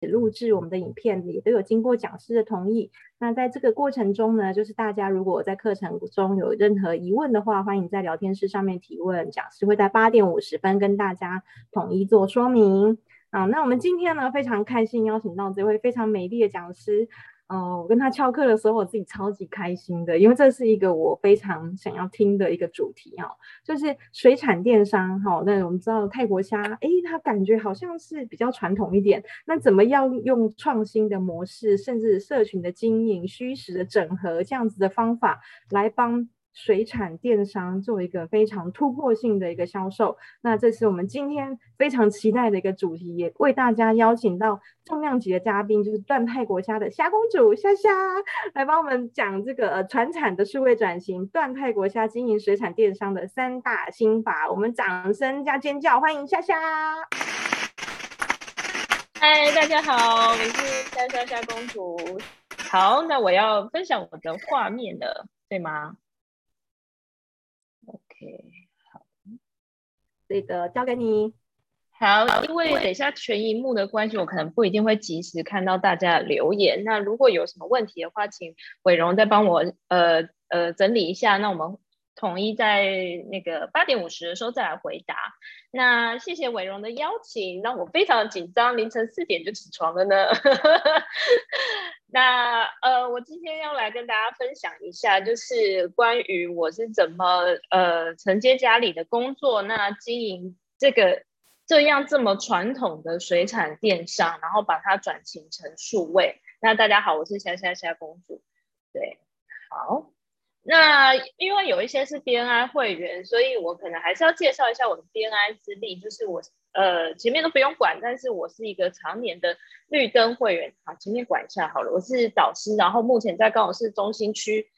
录制我们的影片，也都有经过讲师的同意。那在这个过程中呢，就是大家如果在课程中有任何疑问的话，欢迎在聊天室上面提问，讲师会在八点五十分跟大家统一做说明。啊，那我们今天呢，非常开心邀请到这位非常美丽的讲师。嗯、呃，我跟他翘课的时候，我自己超级开心的，因为这是一个我非常想要听的一个主题哈，就是水产电商哈。那我们知道泰国虾，诶，它感觉好像是比较传统一点，那怎么样用创新的模式，甚至社群的经营、虚实的整合这样子的方法来帮？水产电商做一个非常突破性的一个销售，那这是我们今天非常期待的一个主题，也为大家邀请到重量级的嘉宾，就是段泰国虾的虾公主虾虾，来帮我们讲这个呃传产的数位转型，段泰国虾经营水产电商的三大心法。我们掌声加尖叫，欢迎虾虾！嗨，大家好，我是虾虾虾公主。好，那我要分享我的画面了，对吗？OK，好，这个交给你。好，因为等一下全荧幕的关系，我可能不一定会及时看到大家留言。那如果有什么问题的话，请伟荣再帮我呃呃整理一下。那我们统一在那个八点五十的时候再来回答。那谢谢伟荣的邀请，让我非常紧张，凌晨四点就起床了呢。那呃，我今天要来跟大家分享一下，就是关于我是怎么呃承接家里的工作，那经营这个这样这么传统的水产电商，然后把它转型成数位。那大家好，我是虾虾虾公主。对，好。那因为有一些是 BNI 会员，所以我可能还是要介绍一下我的 BNI 资历，就是我呃前面都不用管，但是我是一个常年的绿灯会员，好，前面管一下好了，我是导师，然后目前在高雄市中心区，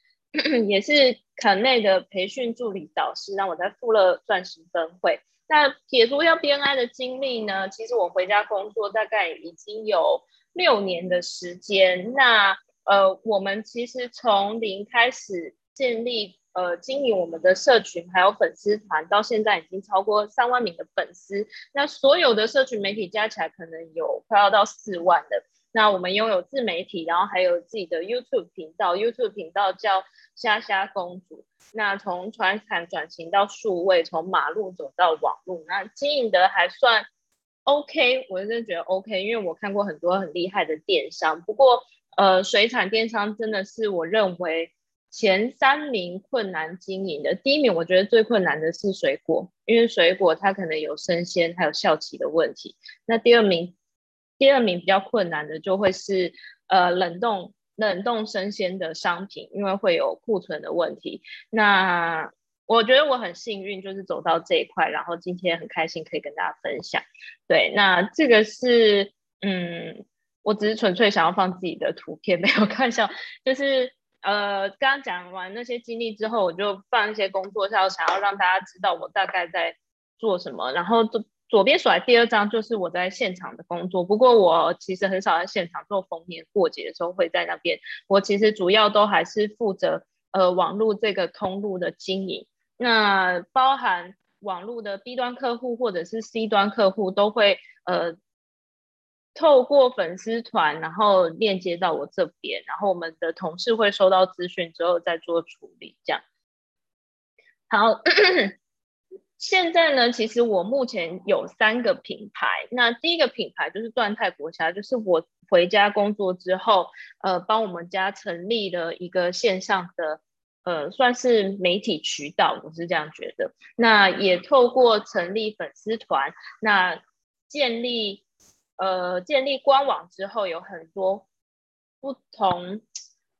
也是垦内的培训助理导师，让我在富乐钻石分会。那撇除掉 BNI 的经历呢，其实我回家工作大概已经有六年的时间，那呃我们其实从零开始。建立呃经营我们的社群，还有粉丝团，到现在已经超过三万名的粉丝。那所有的社群媒体加起来，可能有快要到四万的。那我们拥有自媒体，然后还有自己的 YouTube 频道，YouTube 频道叫虾虾公主。那从传产转型到数位，从马路走到网路，那经营的还算 OK，我真的觉得 OK，因为我看过很多很厉害的电商。不过呃，水产电商真的是我认为。前三名困难经营的，第一名我觉得最困难的是水果，因为水果它可能有生鲜还有效期的问题。那第二名，第二名比较困难的就会是呃冷冻冷冻生鲜的商品，因为会有库存的问题。那我觉得我很幸运，就是走到这一块，然后今天很开心可以跟大家分享。对，那这个是嗯，我只是纯粹想要放自己的图片，没有看笑，就是。呃，刚刚讲完那些经历之后，我就放一些工作照，想要让大家知道我大概在做什么。然后左左边甩第二张就是我在现场的工作，不过我其实很少在现场做逢年过节的时候会在那边。我其实主要都还是负责呃网络这个通路的经营，那包含网络的 B 端客户或者是 C 端客户都会呃。透过粉丝团，然后链接到我这边，然后我们的同事会收到资讯之后再做处理，这样。好，现在呢，其实我目前有三个品牌。那第一个品牌就是段泰国虾，就是我回家工作之后，呃，帮我们家成立了一个线上的，呃，算是媒体渠道，我是这样觉得。那也透过成立粉丝团，那建立。呃，建立官网之后有很多不同，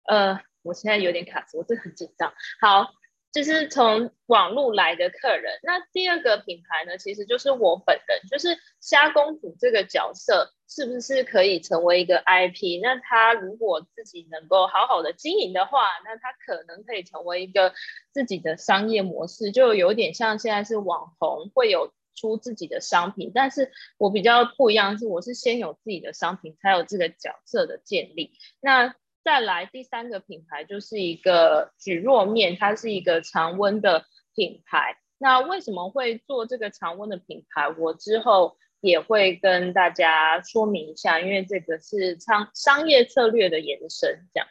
呃，我现在有点卡词，我真的很紧张。好，就是从网络来的客人。那第二个品牌呢，其实就是我本人，就是虾公主这个角色，是不是可以成为一个 IP？那他如果自己能够好好的经营的话，那他可能可以成为一个自己的商业模式，就有点像现在是网红会有。出自己的商品，但是我比较不一样，是我是先有自己的商品，才有这个角色的建立。那再来第三个品牌就是一个举弱面，它是一个常温的品牌。那为什么会做这个常温的品牌？我之后也会跟大家说明一下，因为这个是商商业策略的延伸，这样。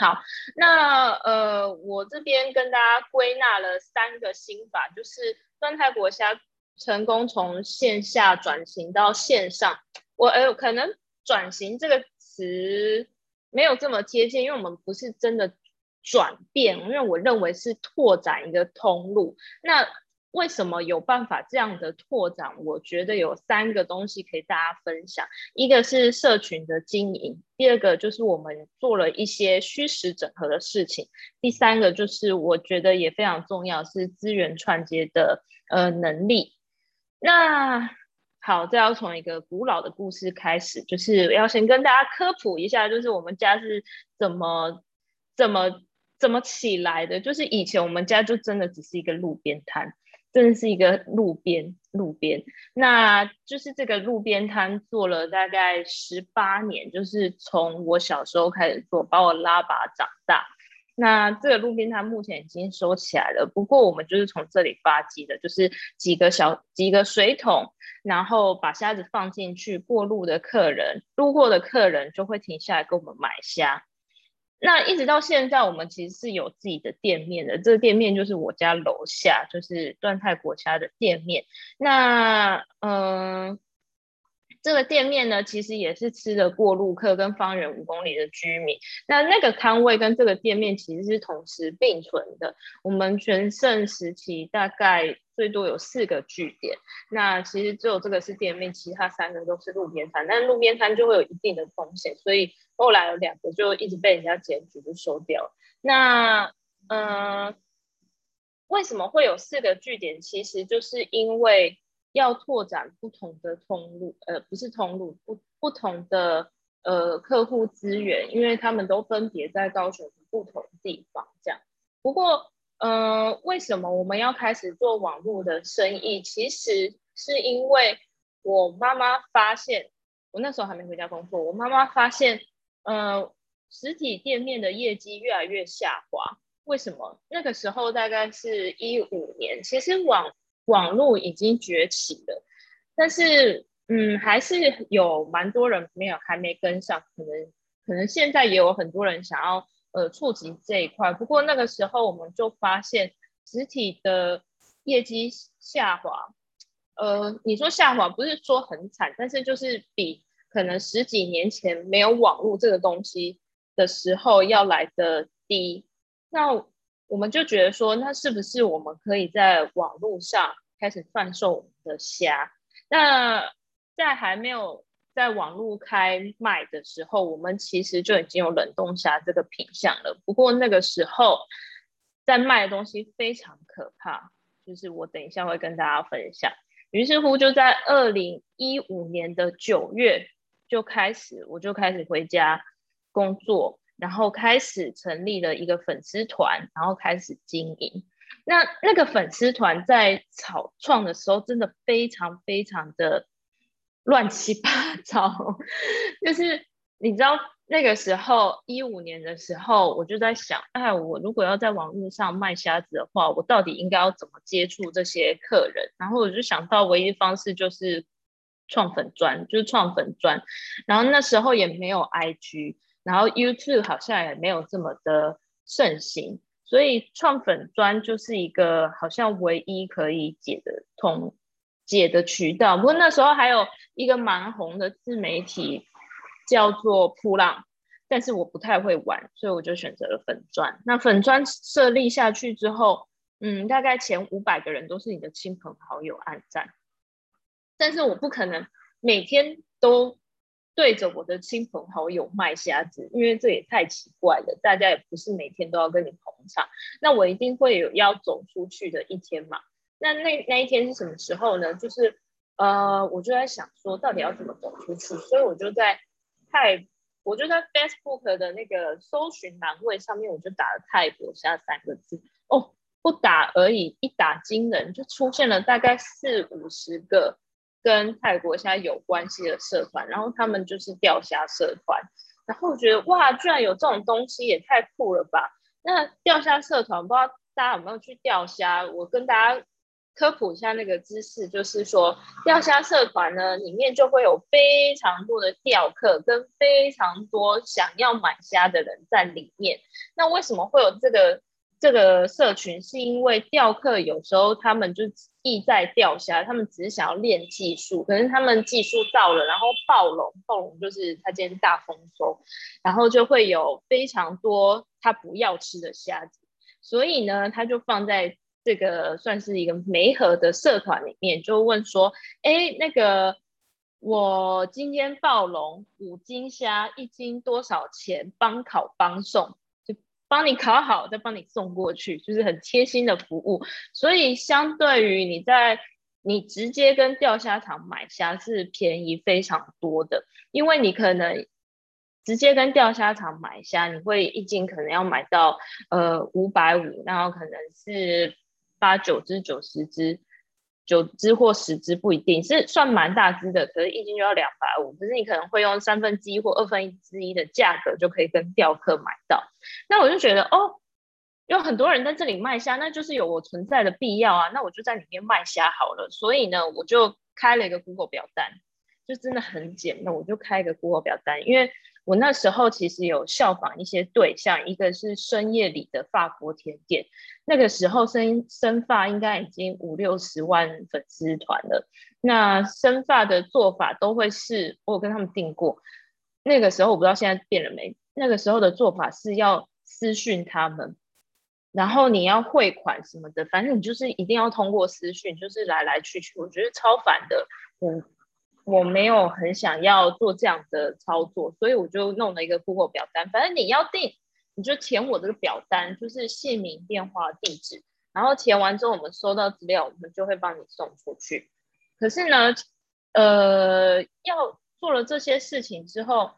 好，那呃，我这边跟大家归纳了三个心法，就是端泰国虾成功从线下转型到线上。我呃，可能转型这个词没有这么贴切，因为我们不是真的转变，因为我认为是拓展一个通路。那为什么有办法这样的拓展？我觉得有三个东西可以大家分享。一个是社群的经营，第二个就是我们做了一些虚实整合的事情，第三个就是我觉得也非常重要是资源串接的呃能力。那好，这要从一个古老的故事开始，就是要先跟大家科普一下，就是我们家是怎么怎么怎么起来的。就是以前我们家就真的只是一个路边摊。真的是一个路边路边，那就是这个路边摊做了大概十八年，就是从我小时候开始做，把我拉拔长大。那这个路边摊目前已经收起来了，不过我们就是从这里发迹的，就是几个小几个水桶，然后把虾子放进去，过路的客人路过的客人就会停下来跟我们买虾。那一直到现在，我们其实是有自己的店面的。这个店面就是我家楼下，就是段泰国虾的店面。那嗯、这个店面呢，其实也是吃的过路客跟方圆五公里的居民。那那个摊位跟这个店面其实是同时并存的。我们全盛时期大概最多有四个据点。那其实只有这个是店面，其他三个都是路边摊。但路边摊就会有一定的风险，所以。后来有两个就一直被人家检举，就收掉了。那嗯、呃，为什么会有四个据点？其实就是因为要拓展不同的通路，呃，不是通路，不不同的呃客户资源，因为他们都分别在高雄不同地方。这样。不过，嗯、呃，为什么我们要开始做网络的生意？其实是因为我妈妈发现，我那时候还没回家工作，我妈妈发现。呃，实体店面的业绩越来越下滑，为什么？那个时候大概是一五年，其实网网络已经崛起了，但是嗯，还是有蛮多人没有还没跟上，可能可能现在也有很多人想要呃触及这一块，不过那个时候我们就发现实体的业绩下滑，呃，你说下滑不是说很惨，但是就是比。可能十几年前没有网络这个东西的时候要来的低，那我们就觉得说，那是不是我们可以在网络上开始贩售我们的虾？那在还没有在网络开卖的时候，我们其实就已经有冷冻虾这个品相了。不过那个时候在卖的东西非常可怕，就是我等一下会跟大家分享。于是乎，就在二零一五年的九月。就开始，我就开始回家工作，然后开始成立了一个粉丝团，然后开始经营。那那个粉丝团在草创的时候，真的非常非常的 乱七八糟。就是你知道那个时候一五年的时候，我就在想，哎，我如果要在网络上卖虾子的话，我到底应该要怎么接触这些客人？然后我就想到唯一方式就是。创粉专就是创粉专，然后那时候也没有 IG，然后 YouTube 好像也没有这么的盛行，所以创粉专就是一个好像唯一可以解的通解的渠道。不过那时候还有一个蛮红的自媒体叫做扑浪，但是我不太会玩，所以我就选择了粉专。那粉专设立下去之后，嗯，大概前五百个人都是你的亲朋好友按赞。但是我不可能每天都对着我的亲朋好友卖虾子，因为这也太奇怪了。大家也不是每天都要跟你捧场，那我一定会有要走出去的一天嘛。那那那一天是什么时候呢？就是呃，我就在想说，到底要怎么走出去？所以我就在泰，我就在 Facebook 的那个搜寻栏位上面，我就打了“泰国虾”三个字。哦，不打而已，一打惊人，就出现了大概四五十个。跟泰国虾有关系的社团，然后他们就是钓虾社团，然后我觉得哇，居然有这种东西，也太酷了吧！那钓虾社团，不知道大家有没有去钓虾？我跟大家科普一下那个知识，就是说钓虾社团呢，里面就会有非常多的钓客跟非常多想要买虾的人在里面。那为什么会有这个这个社群？是因为钓客有时候他们就意在钓虾，他们只是想要练技术，可是他们技术到了，然后暴龙，暴龙就是他今天大丰收，然后就会有非常多他不要吃的虾子，所以呢，他就放在。这个算是一个媒合的社团里面，就问说，哎，那个我今天暴龙五斤虾，一斤多少钱？帮烤帮送，帮你烤好，再帮你送过去，就是很贴心的服务。所以相对于你在你直接跟钓虾场买虾是便宜非常多的，因为你可能直接跟钓虾场买虾，你会一斤可能要买到呃五百五，然后可能是。八九只、九十只、九只或十只不一定，是算蛮大只的，可是一斤就要两百五。可是你可能会用三分之一或二分之一的价格就可以跟钓客买到。那我就觉得哦，有很多人在这里卖虾，那就是有我存在的必要啊。那我就在里面卖虾好了。所以呢，我就开了一个 Google 表单，就真的很简单，我就开一个 Google 表单，因为。我那时候其实有效仿一些对象，一个是深夜里的法国甜点，那个时候生生发应该已经五六十万粉丝团了。那生发的做法都会是，我跟他们订过。那个时候我不知道现在变了没，那个时候的做法是要私讯他们，然后你要汇款什么的，反正你就是一定要通过私讯，就是来来去去，我觉得超烦的。嗯。我没有很想要做这样的操作，所以我就弄了一个 Google 表单。反正你要订，你就填我这个表单，就是姓名、电话、地址。然后填完之后，我们收到资料，我们就会帮你送出去。可是呢，呃，要做了这些事情之后，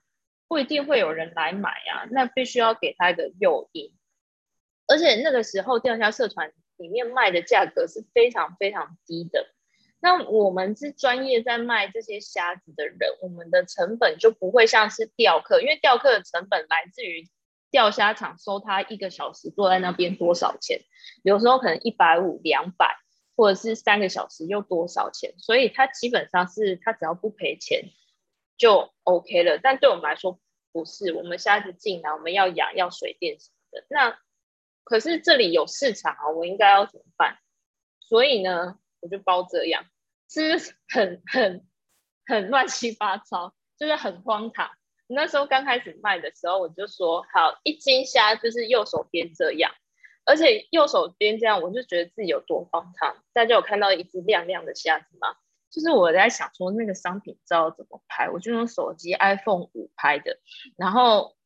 不一定会有人来买啊。那必须要给他一个诱因。而且那个时候，钓虾社团里面卖的价格是非常非常低的。那我们是专业在卖这些虾子的人，我们的成本就不会像是钓客，因为钓客的成本来自于钓虾场收他一个小时坐在那边多少钱，有时候可能一百五、两百，或者是三个小时又多少钱，所以他基本上是他只要不赔钱就 OK 了。但对我们来说不是，我们虾子进来我们要养要水电什么的，那可是这里有市场啊，我应该要怎么办？所以呢，我就包这样，是不是很很很乱七八糟，就是很荒唐。那时候刚开始卖的时候，我就说好，一斤虾就是右手边这样，而且右手边这样，我就觉得自己有多荒唐。大家有看到一只亮亮的虾子吗？就是我在想说那个商品照怎么拍，我就用手机 iPhone 五拍的，然后。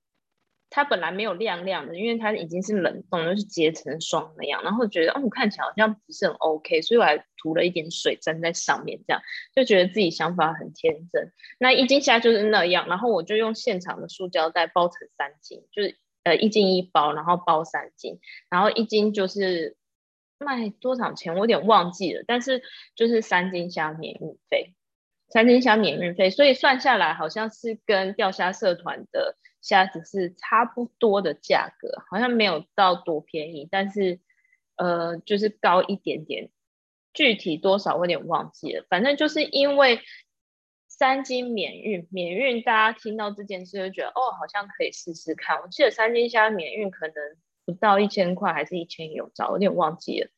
它本来没有亮亮的，因为它已经是冷冻，就是结成霜那样。然后觉得，哦，看起来好像不是很 OK，所以我还涂了一点水粘在上面，这样就觉得自己想法很天真。那一斤虾就是那样，然后我就用现场的塑胶袋包成三斤，就是呃一斤一包，然后包三斤，然后一斤就是卖多少钱，我有点忘记了，但是就是三斤虾免运费，三斤虾免运费，所以算下来好像是跟钓虾社团的。虾子是差不多的价格，好像没有到多便宜，但是呃，就是高一点点，具体多少我有点忘记了。反正就是因为三斤免运，免运大家听到这件事就觉得哦，好像可以试试看。我记得三斤虾免运可能不到一千块，还是一千有找，我有点忘记了。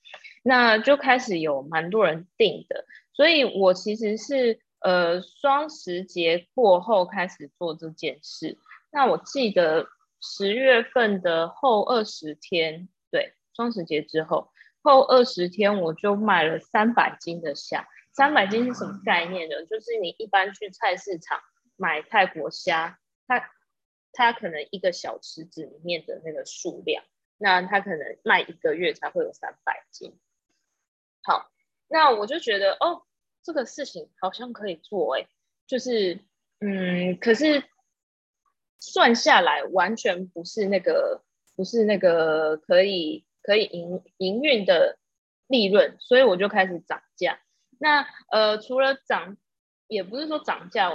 那就开始有蛮多人订的，所以我其实是呃双十节过后开始做这件事。那我记得十月份的后二十天，对，双十节之后后二十天，我就卖了三百斤的虾。三百斤是什么概念呢？就是你一般去菜市场买泰国虾，它它可能一个小池子里面的那个数量，那它可能卖一个月才会有三百斤。好，那我就觉得哦，这个事情好像可以做，哎，就是嗯，可是。算下来完全不是那个，不是那个可以可以营营运的利润，所以我就开始涨价。那呃，除了涨，也不是说涨价，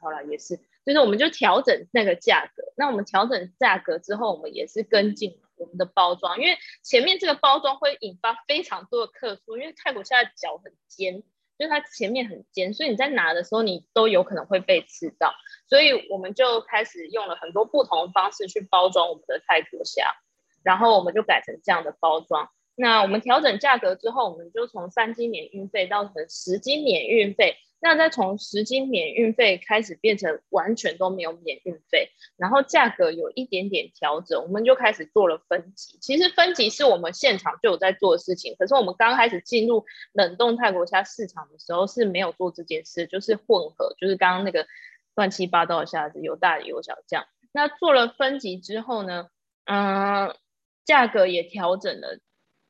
好了，也是，就是我们就调整那个价格。那我们调整价格之后，我们也是跟进我们的包装，因为前面这个包装会引发非常多的客诉，因为泰国虾的脚很尖，就它前面很尖，所以你在拿的时候你都有可能会被刺到，所以我们就开始用了很多不同的方式去包装我们的泰国虾，然后我们就改成这样的包装。那我们调整价格之后，我们就从三斤免运费到成十斤免运费。那再从十斤免运费开始变成完全都没有免运费，然后价格有一点点调整，我们就开始做了分级。其实分级是我们现场就有在做的事情，可是我们刚开始进入冷冻泰国虾市场的时候是没有做这件事，就是混合，就是刚刚那个乱七八糟的虾子，有大有小这样。那做了分级之后呢，嗯，价格也调整了。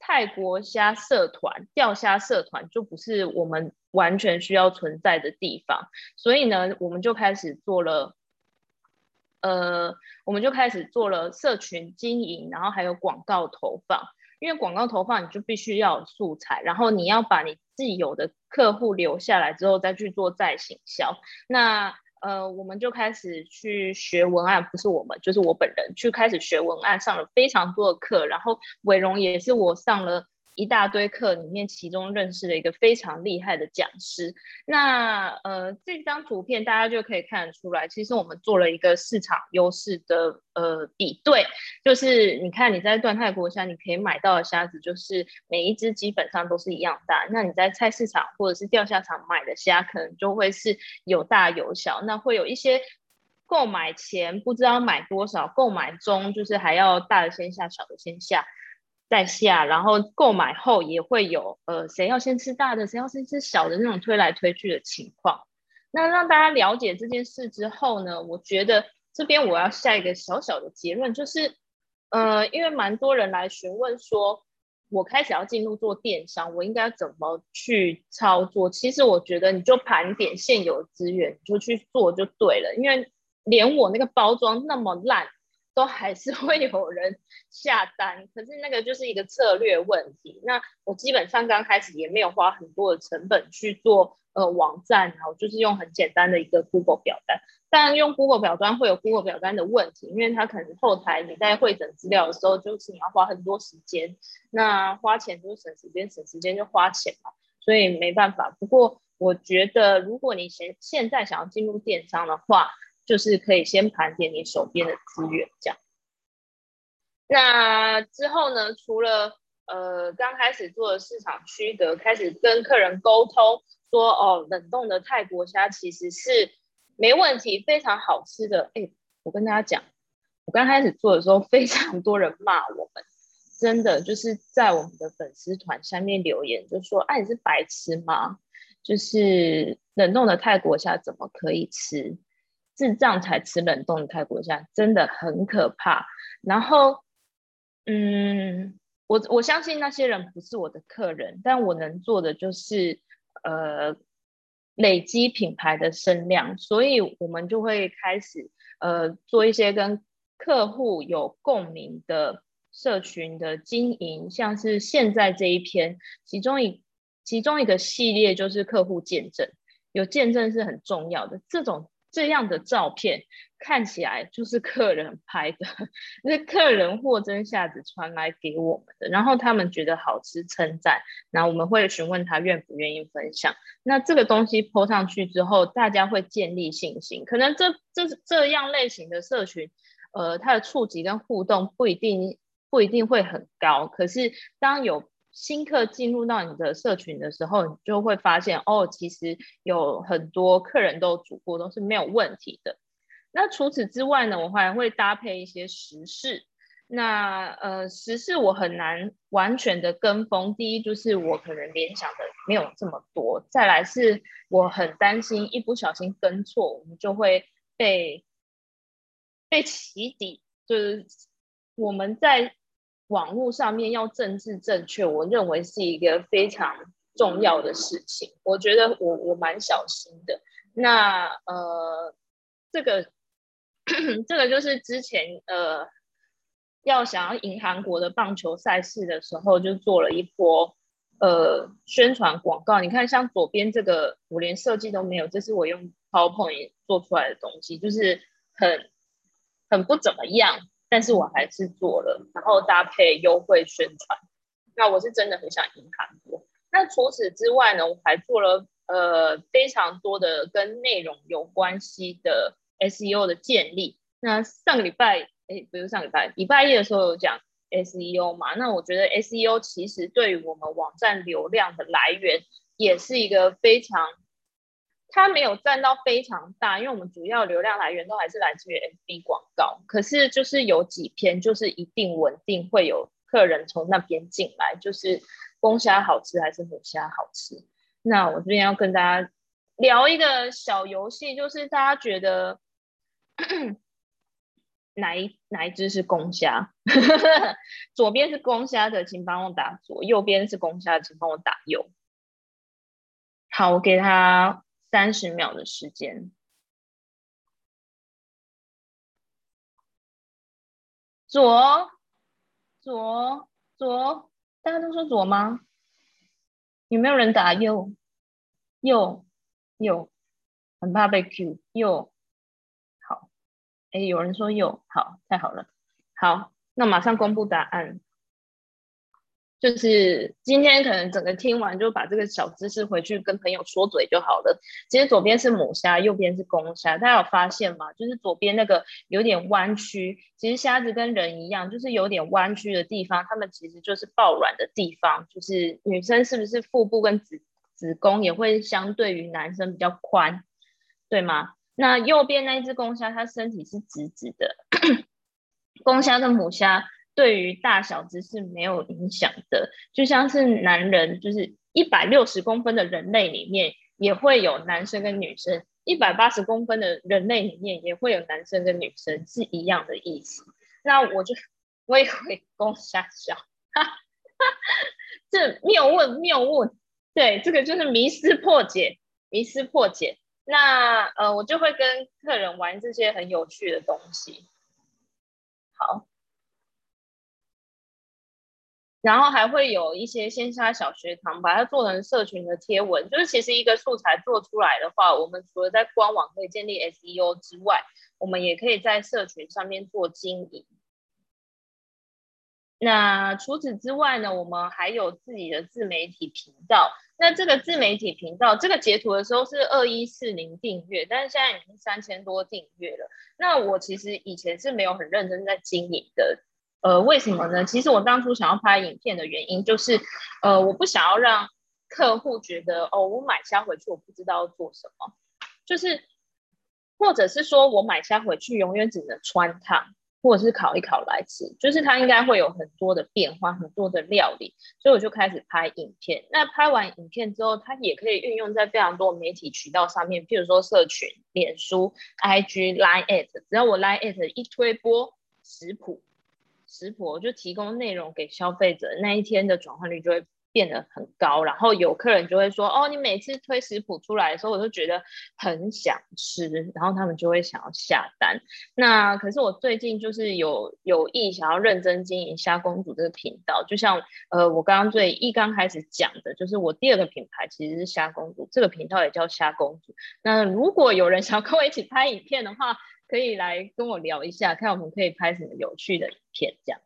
泰国虾社团、钓虾社团就不是我们完全需要存在的地方，所以呢，我们就开始做了，呃，我们就开始做了社群经营，然后还有广告投放。因为广告投放，你就必须要素材，然后你要把你既有的客户留下来之后，再去做再行销。那呃，我们就开始去学文案，不是我们，就是我本人去开始学文案，上了非常多的课，然后伟荣也是我上了。一大堆课里面，其中认识了一个非常厉害的讲师。那呃，这张图片大家就可以看得出来，其实我们做了一个市场优势的呃比对，就是你看你在段泰国虾，你可以买到的虾子，就是每一只基本上都是一样大。那你在菜市场或者是钓虾场买的虾，可能就会是有大有小。那会有一些购买前不知道买多少，购买中就是还要大的先下，小的先下。在下，然后购买后也会有，呃，谁要先吃大的，谁要先吃小的那种推来推去的情况。那让大家了解这件事之后呢，我觉得这边我要下一个小小的结论，就是，呃，因为蛮多人来询问说，我开始要进入做电商，我应该怎么去操作？其实我觉得你就盘点现有资源，你就去做就对了，因为连我那个包装那么烂。都还是 会有人下单，可是那个就是一个策略问题。那我基本上刚开始也没有花很多的成本去做呃网站，然后就是用很简单的一个 Google 表单。但用 Google 表单会有 Google 表单的问题，因为它可能后台你在汇整资料的时候，就是你要花很多时间。那花钱就是省时间，省时间就花钱嘛，所以没办法。不过我觉得，如果你现现在想要进入电商的话，就是可以先盘点你手边的资源，这样。那之后呢？除了呃刚开始做的市场区隔，开始跟客人沟通说，哦，冷冻的泰国虾其实是没问题，非常好吃的。哎，我跟大家讲，我刚开始做的时候，非常多人骂我们，真的就是在我们的粉丝团下面留言，就说，哎，你是白痴吗？就是冷冻的泰国虾怎么可以吃？智障才吃冷冻的泰国虾，真的很可怕。然后，嗯，我我相信那些人不是我的客人，但我能做的就是，呃，累积品牌的声量。所以我们就会开始，呃，做一些跟客户有共鸣的社群的经营，像是现在这一篇，其中一其中一个系列就是客户见证，有见证是很重要的。这种。这样的照片看起来就是客人拍的，是客人货真价实传来给我们的，然后他们觉得好吃称赞，然后我们会询问他愿不愿意分享。那这个东西泼上去之后，大家会建立信心。可能这这这样类型的社群，呃，它的触及跟互动不一定不一定会很高，可是当有新客进入到你的社群的时候，你就会发现哦，其实有很多客人都煮过，都是没有问题的。那除此之外呢，我还会搭配一些时事。那呃，时事我很难完全的跟风。第一就是我可能联想的没有这么多，再来是我很担心一不小心跟错，我们就会被被起底。就是我们在。网络上面要政治正确，我认为是一个非常重要的事情。我觉得我我蛮小心的。那呃，这个 这个就是之前呃要想要赢韩国的棒球赛事的时候，就做了一波呃宣传广告。你看，像左边这个，我连设计都没有，这是我用 PowerPoint 做出来的东西，就是很很不怎么样。但是我还是做了，然后搭配优惠宣传。那我是真的很想赢韩国。那除此之外呢，我还做了呃非常多的跟内容有关系的 SEO 的建立。那上个礼拜，哎，不是上个礼拜，礼拜一的时候有讲 SEO 嘛？那我觉得 SEO 其实对于我们网站流量的来源也是一个非常，它没有占到非常大，因为我们主要流量来源都还是来自于 FB 广告。可是就是有几篇就是一定稳定会有客人从那边进来，就是公虾好吃还是母虾好吃？那我这边要跟大家聊一个小游戏，就是大家觉得。哪一哪一只是公虾？左边是公虾的，请帮我打左；右边是公虾的，请帮我打右。好，我给他三十秒的时间。左左左，大家都说左吗？有没有人打右？右右，很怕被 Q 右。好哎，有人说右，好，太好了，好，那马上公布答案。就是今天可能整个听完就把这个小知识回去跟朋友说嘴就好了。其实左边是母虾，右边是公虾，大家有发现吗？就是左边那个有点弯曲，其实虾子跟人一样，就是有点弯曲的地方，它们其实就是抱卵的地方。就是女生是不是腹部跟子子宫也会相对于男生比较宽，对吗？那右边那一只公虾，它身体是直直的。公虾跟母虾对于大小只是没有影响的，就像是男人，就是一百六十公分的人类里面也会有男生跟女生，一百八十公分的人类里面也会有男生跟女生，是一样的意思。那我就我也会公虾小，哈哈，这谬问谬问，对，这个就是迷思破解，迷思破解。那呃，我就会跟客人玩这些很有趣的东西，好，然后还会有一些线下小学堂，把它做成社群的贴文。就是其实一个素材做出来的话，我们除了在官网可以建立 SEO 之外，我们也可以在社群上面做经营。那除此之外呢，我们还有自己的自媒体频道。那这个自媒体频道，这个截图的时候是二一四零订阅，但是现在已经三千多订阅了。那我其实以前是没有很认真在经营的，呃，为什么呢？其实我当初想要拍影片的原因就是，呃，我不想要让客户觉得，哦，我买虾回去我不知道做什么，就是，或者是说我买虾回去永远只能穿烫。或者是烤一烤来吃，就是它应该会有很多的变化，很多的料理，所以我就开始拍影片。那拍完影片之后，它也可以运用在非常多媒体渠道上面，譬如说社群、脸书、IG、Line@ 只要我 Line@ 一推播食谱，食谱就提供内容给消费者，那一天的转换率就会变得很高，然后有客人就会说：“哦，你每次推食谱出来的时候，我都觉得很想吃。”然后他们就会想要下单。那可是我最近就是有有意想要认真经营虾公主这个频道，就像呃我刚刚最一刚开始讲的，就是我第二个品牌其实是虾公主，这个频道也叫虾公主。那如果有人想要跟我一起拍影片的话，可以来跟我聊一下，看我们可以拍什么有趣的影片，这样。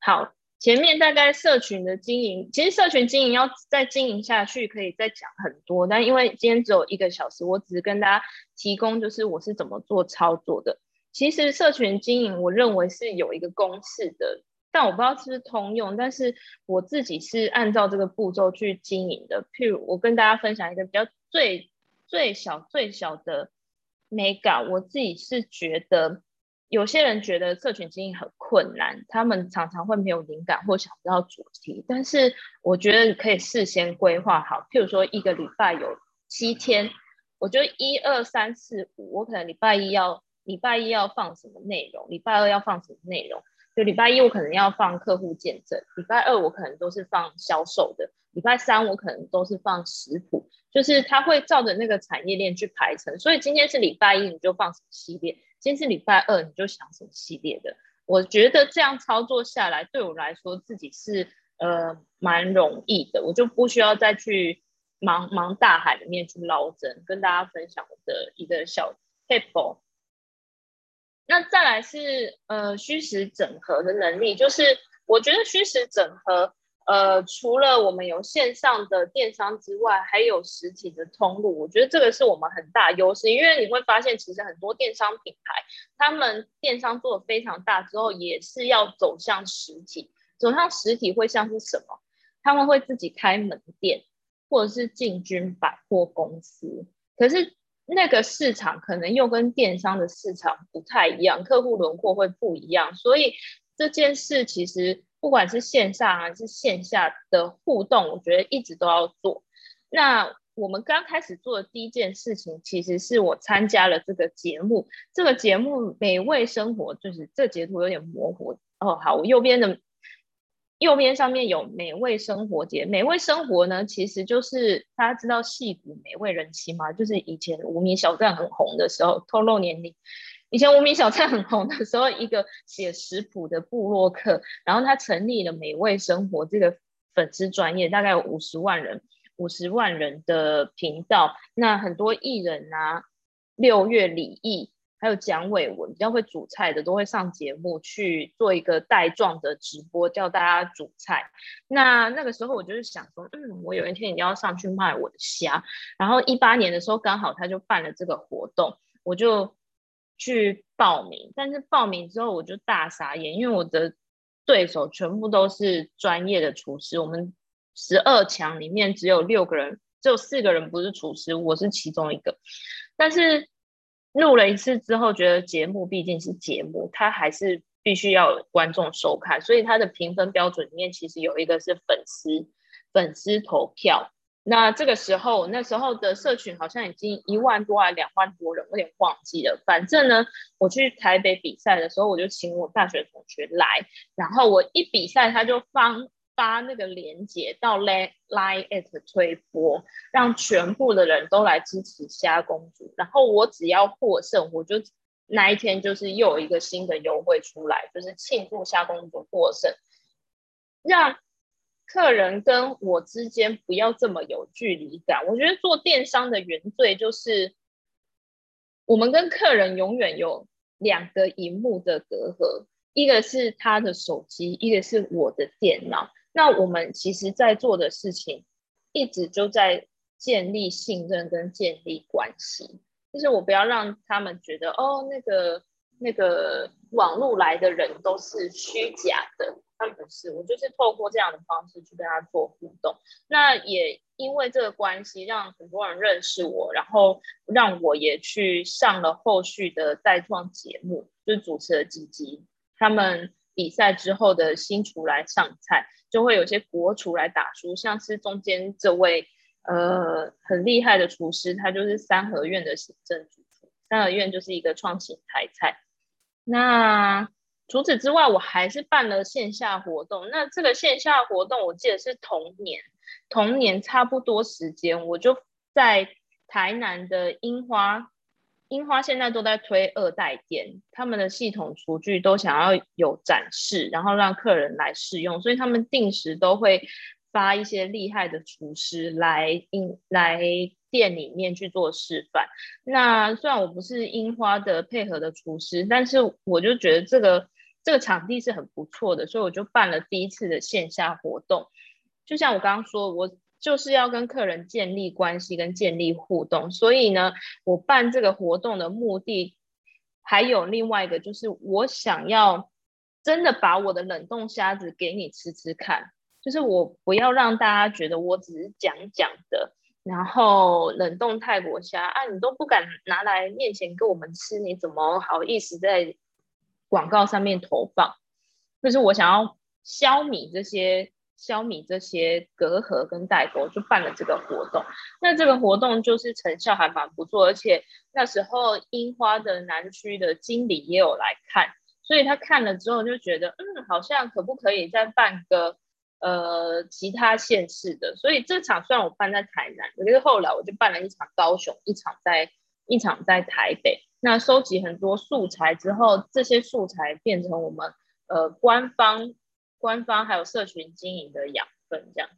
好。前面大概社群的经营，其实社群经营要再经营下去，可以再讲很多。但因为今天只有一个小时，我只是跟大家提供就是我是怎么做操作的。其实社群经营，我认为是有一个公式的，但我不知道是不是通用。但是我自己是按照这个步骤去经营的。譬如我跟大家分享一个比较最最小最小的没搞我自己是觉得。有些人觉得社群经营很困难，他们常常会没有灵感或想不到主题。但是我觉得你可以事先规划好，譬如说一个礼拜有七天，我觉得一二三四五，我可能礼拜一要礼拜一要放什么内容，礼拜二要放什么内容。就礼拜一我可能要放客户见证，礼拜二我可能都是放销售的，礼拜三我可能都是放食谱，就是他会照着那个产业链去排程。所以今天是礼拜一，你就放什么系列。今天是礼拜二，你就想什么系列的？我觉得这样操作下来，对我来说自己是呃蛮容易的，我就不需要再去茫茫大海里面去捞针。跟大家分享我的一个小 tip。那再来是呃虚实整合的能力，就是我觉得虚实整合。呃，除了我们有线上的电商之外，还有实体的通路，我觉得这个是我们很大优势。因为你会发现，其实很多电商品牌，他们电商做得非常大之后，也是要走向实体。走向实体会像是什么？他们会自己开门店，或者是进军百货公司。可是那个市场可能又跟电商的市场不太一样，客户轮廓会不一样。所以这件事其实。不管是线上还是线下的互动，我觉得一直都要做。那我们刚开始做的第一件事情，其实是我参加了这个节目。这个节目《美味生活》，就是这截图有点模糊哦。好，我右边的右边上面有“美味生活节”。美味生活呢，其实就是大家知道戏骨美味人妻吗？就是以前无名小站很红的时候，透露年龄。以前无名小站很红的时候，一个写食谱的部落客，然后他成立了美味生活这个粉丝专业，大概有五十万人，五十万人的频道。那很多艺人啊，六月李毅，还有蒋伟文，比较会煮菜的，都会上节目去做一个带状的直播，教大家煮菜。那那个时候我就是想说，嗯，我有一天一定要上去卖我的虾。然后一八年的时候，刚好他就办了这个活动，我就。去报名，但是报名之后我就大傻眼，因为我的对手全部都是专业的厨师。我们十二强里面只有六个人，只有四个人不是厨师，我是其中一个。但是录了一次之后，觉得节目毕竟是节目，它还是必须要有观众收看，所以它的评分标准里面其实有一个是粉丝，粉丝投票。那这个时候，那时候的社群好像已经一万多还两万多人，我有点忘记了。反正呢，我去台北比赛的时候，我就请我大学同学来，然后我一比赛，他就放发那个链接到 Line at 推播，让全部的人都来支持虾公主。然后我只要获胜，我就那一天就是又有一个新的优惠出来，就是庆祝虾公主获胜，让。客人跟我之间不要这么有距离感。我觉得做电商的原罪就是，我们跟客人永远有两个荧幕的隔阂，一个是他的手机，一个是我的电脑。那我们其实在做的事情，一直就在建立信任跟建立关系。就是我不要让他们觉得，哦，那个那个网络来的人都是虚假的。但不是，我就是透过这样的方式去跟他做互动。那也因为这个关系，让很多人认识我，然后让我也去上了后续的带状节目，就是主持了几集。他们比赛之后的新厨来上菜，就会有些国厨来打书，像是中间这位呃很厉害的厨师，他就是三合院的行政主厨。三合院就是一个创新台菜。那除此之外，我还是办了线下活动。那这个线下活动，我记得是同年，同年差不多时间，我就在台南的樱花，樱花现在都在推二代店，他们的系统厨具都想要有展示，然后让客人来试用，所以他们定时都会发一些厉害的厨师来应来店里面去做示范。那虽然我不是樱花的配合的厨师，但是我就觉得这个。这个场地是很不错的，所以我就办了第一次的线下活动。就像我刚刚说，我就是要跟客人建立关系跟建立互动，所以呢，我办这个活动的目的还有另外一个，就是我想要真的把我的冷冻虾子给你吃吃看，就是我不要让大家觉得我只是讲讲的，然后冷冻泰国虾啊，你都不敢拿来面前给我们吃，你怎么好意思在广告上面投放，就是我想要消弭这些消弭这些隔阂跟代沟，就办了这个活动。那这个活动就是成效还蛮不错，而且那时候樱花的南区的经理也有来看，所以他看了之后就觉得，嗯，好像可不可以再办个呃其他县市的？所以这场虽然我办在台南，可是后来我就办了一场高雄，一场在一场在台北。那收集很多素材之后，这些素材变成我们呃官方、官方还有社群经营的养分，这样。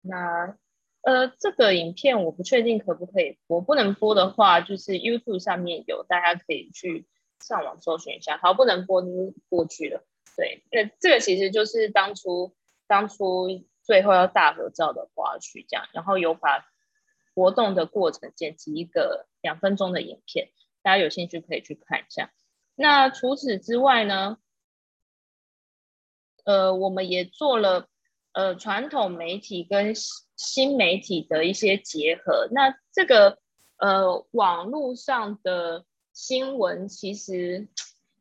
那呃，这个影片我不确定可不可以播，不能播的话，就是 YouTube 上面有，大家可以去上网搜寻一下。好，不能播就过去了。对，那这个其实就是当初当初最后要大合照的花絮，这样，然后有把活动的过程剪辑一个两分钟的影片，大家有兴趣可以去看一下。那除此之外呢，呃，我们也做了呃传统媒体跟新媒体的一些结合，那这个呃网络上的新闻其实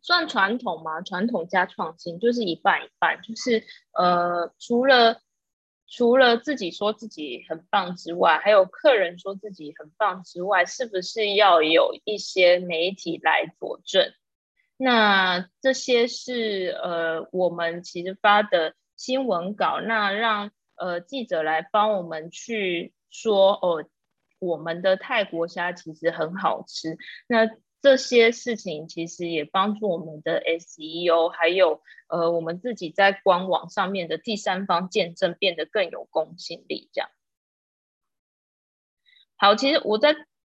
算传统吗？传统加创新就是一半一半，就是呃除了除了自己说自己很棒之外，还有客人说自己很棒之外，是不是要有一些媒体来佐证？那这些是呃我们其实发的新闻稿，那让。呃，记者来帮我们去说哦，我们的泰国虾其实很好吃。那这些事情其实也帮助我们的 SEO，还有呃我们自己在官网上面的第三方见证变得更有公信力。这样。好，其实我在。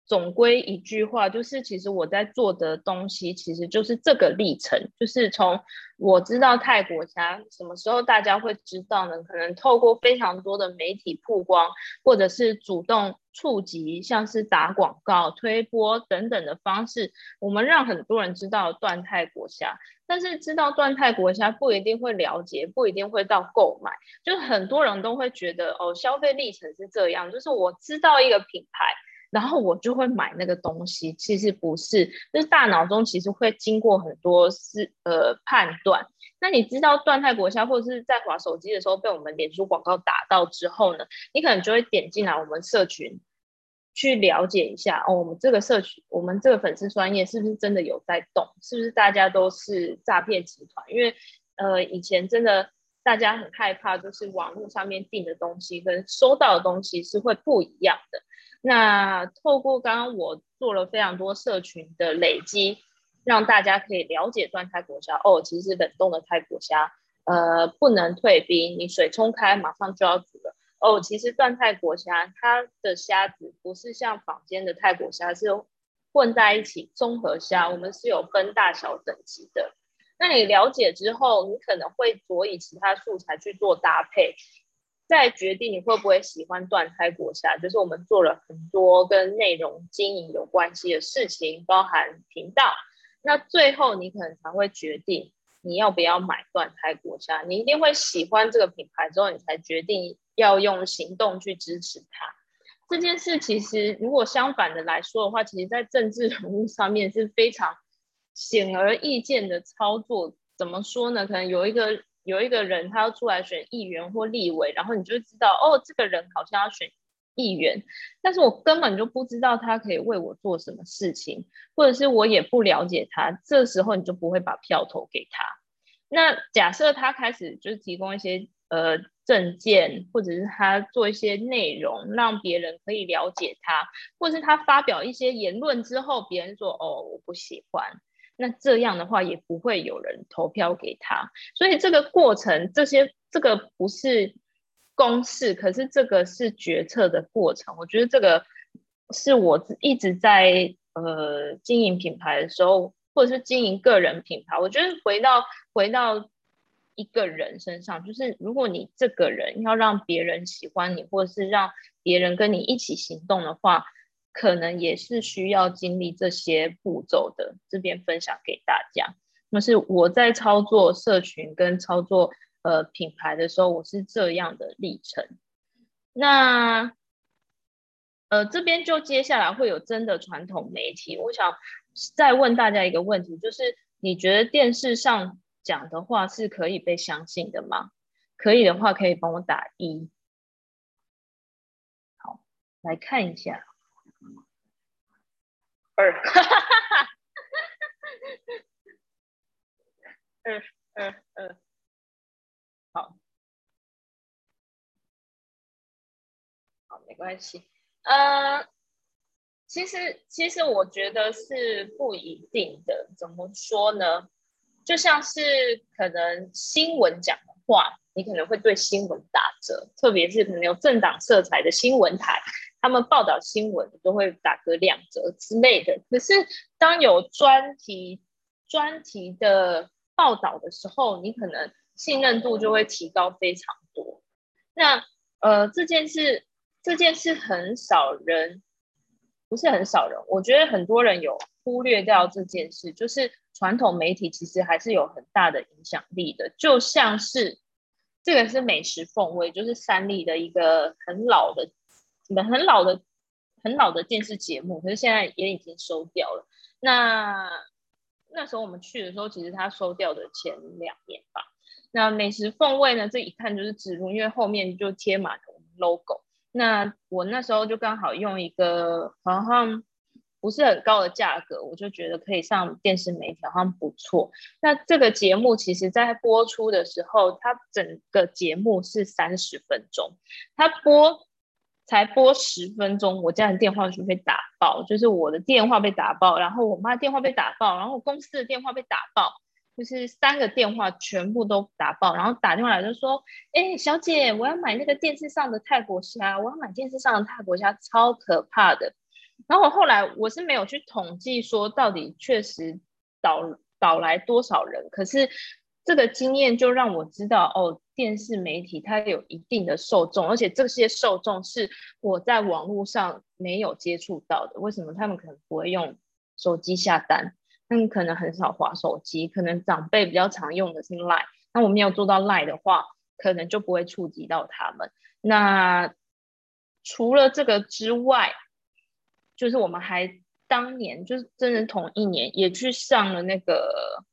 总归一句话，就是其实我在做的东西，其实就是这个历程，就是从我知道泰国虾什么时候大家会知道呢？可能透过非常多的媒体曝光，或者是主动触及，像是打广告、推播等等的方式，我们让很多人知道段泰国虾。但是知道段泰国虾不一定会了解，不一定会到购买，就是很多人都会觉得哦，消费历程是这样，就是我知道一个品牌。然后我就会买那个东西，其实不是，就是大脑中其实会经过很多是呃判断。那你知道断泰国销，或者是在滑手机的时候被我们脸书广告打到之后呢，你可能就会点进来我们社群去了解一下哦，我们这个社群，我们这个粉丝专业是不是真的有在动？是不是大家都是诈骗集团？因为呃以前真的大家很害怕，就是网络上面订的东西跟收到的东西是会不一样的。那透过刚刚我做了非常多社群的累积，让大家可以了解段泰国虾哦，其实冷冻的泰国虾，呃，不能退冰，你水冲开马上就要煮了哦。其实段泰国虾它的虾子不是像坊间的泰国虾是混在一起综合虾，我们是有分大小等级的。那你了解之后，你可能会佐以其他素材去做搭配。再决定你会不会喜欢断开国虾，就是我们做了很多跟内容经营有关系的事情，包含频道。那最后你可能才会决定你要不要买断开国虾。你一定会喜欢这个品牌之后，你才决定要用行动去支持它。这件事其实如果相反的来说的话，其实在政治人物上面是非常显而易见的操作。怎么说呢？可能有一个。有一个人他要出来选议员或立委，然后你就知道哦，这个人好像要选议员，但是我根本就不知道他可以为我做什么事情，或者是我也不了解他，这时候你就不会把票投给他。那假设他开始就是提供一些呃证件，或者是他做一些内容，让别人可以了解他，或者是他发表一些言论之后，别人说哦，我不喜欢。那这样的话也不会有人投票给他，所以这个过程，这些这个不是公式，可是这个是决策的过程。我觉得这个是我一直在呃经营品牌的时候，或者是经营个人品牌，我觉得回到回到一个人身上，就是如果你这个人要让别人喜欢你，或者是让别人跟你一起行动的话。可能也是需要经历这些步骤的，这边分享给大家。那是我在操作社群跟操作呃品牌的时候，我是这样的历程。那呃这边就接下来会有真的传统媒体，我想再问大家一个问题，就是你觉得电视上讲的话是可以被相信的吗？可以的话，可以帮我打一。好，来看一下。二，哈哈哈哈哈，二二二，好，好，没关系。呃，其实其实我觉得是不一定的。怎么说呢？就像是可能新闻讲的话，你可能会对新闻打折，特别是可能有政党色彩的新闻台，他们报道新闻都会打个两折之类的。可是当有专题专题的报道的时候，你可能信任度就会提高非常多。那呃，这件事这件事很少人，不是很少人，我觉得很多人有忽略掉这件事，就是传统媒体其实还是有很大的影响力的，就像是。这个是美食风味，就是三立的一个很老的、很老的、很老的电视节目，可是现在也已经收掉了。那那时候我们去的时候，其实它收掉的前两年吧。那美食风味呢，这一看就是植入，因为后面就贴满了 logo。那我那时候就刚好用一个好像。不是很高的价格，我就觉得可以上电视媒体，好像不错。那这个节目其实，在播出的时候，它整个节目是三十分钟，它播才播十分钟，我家的电话就被打爆，就是我的电话被打爆，然后我妈电话被打爆，然后公司的电话被打爆，就是三个电话全部都打爆，然后打电话来就说：“哎，小姐，我要买那个电视上的泰国虾，我要买电视上的泰国虾，超可怕的。”然后我后来我是没有去统计说到底确实导导来多少人，可是这个经验就让我知道哦，电视媒体它有一定的受众，而且这些受众是我在网络上没有接触到的。为什么他们可能不会用手机下单？他们可能很少滑手机，可能长辈比较常用的是 Line。那我们要做到 Line 的话，可能就不会触及到他们。那除了这个之外，就是我们还当年就是真的同一年也去上了那个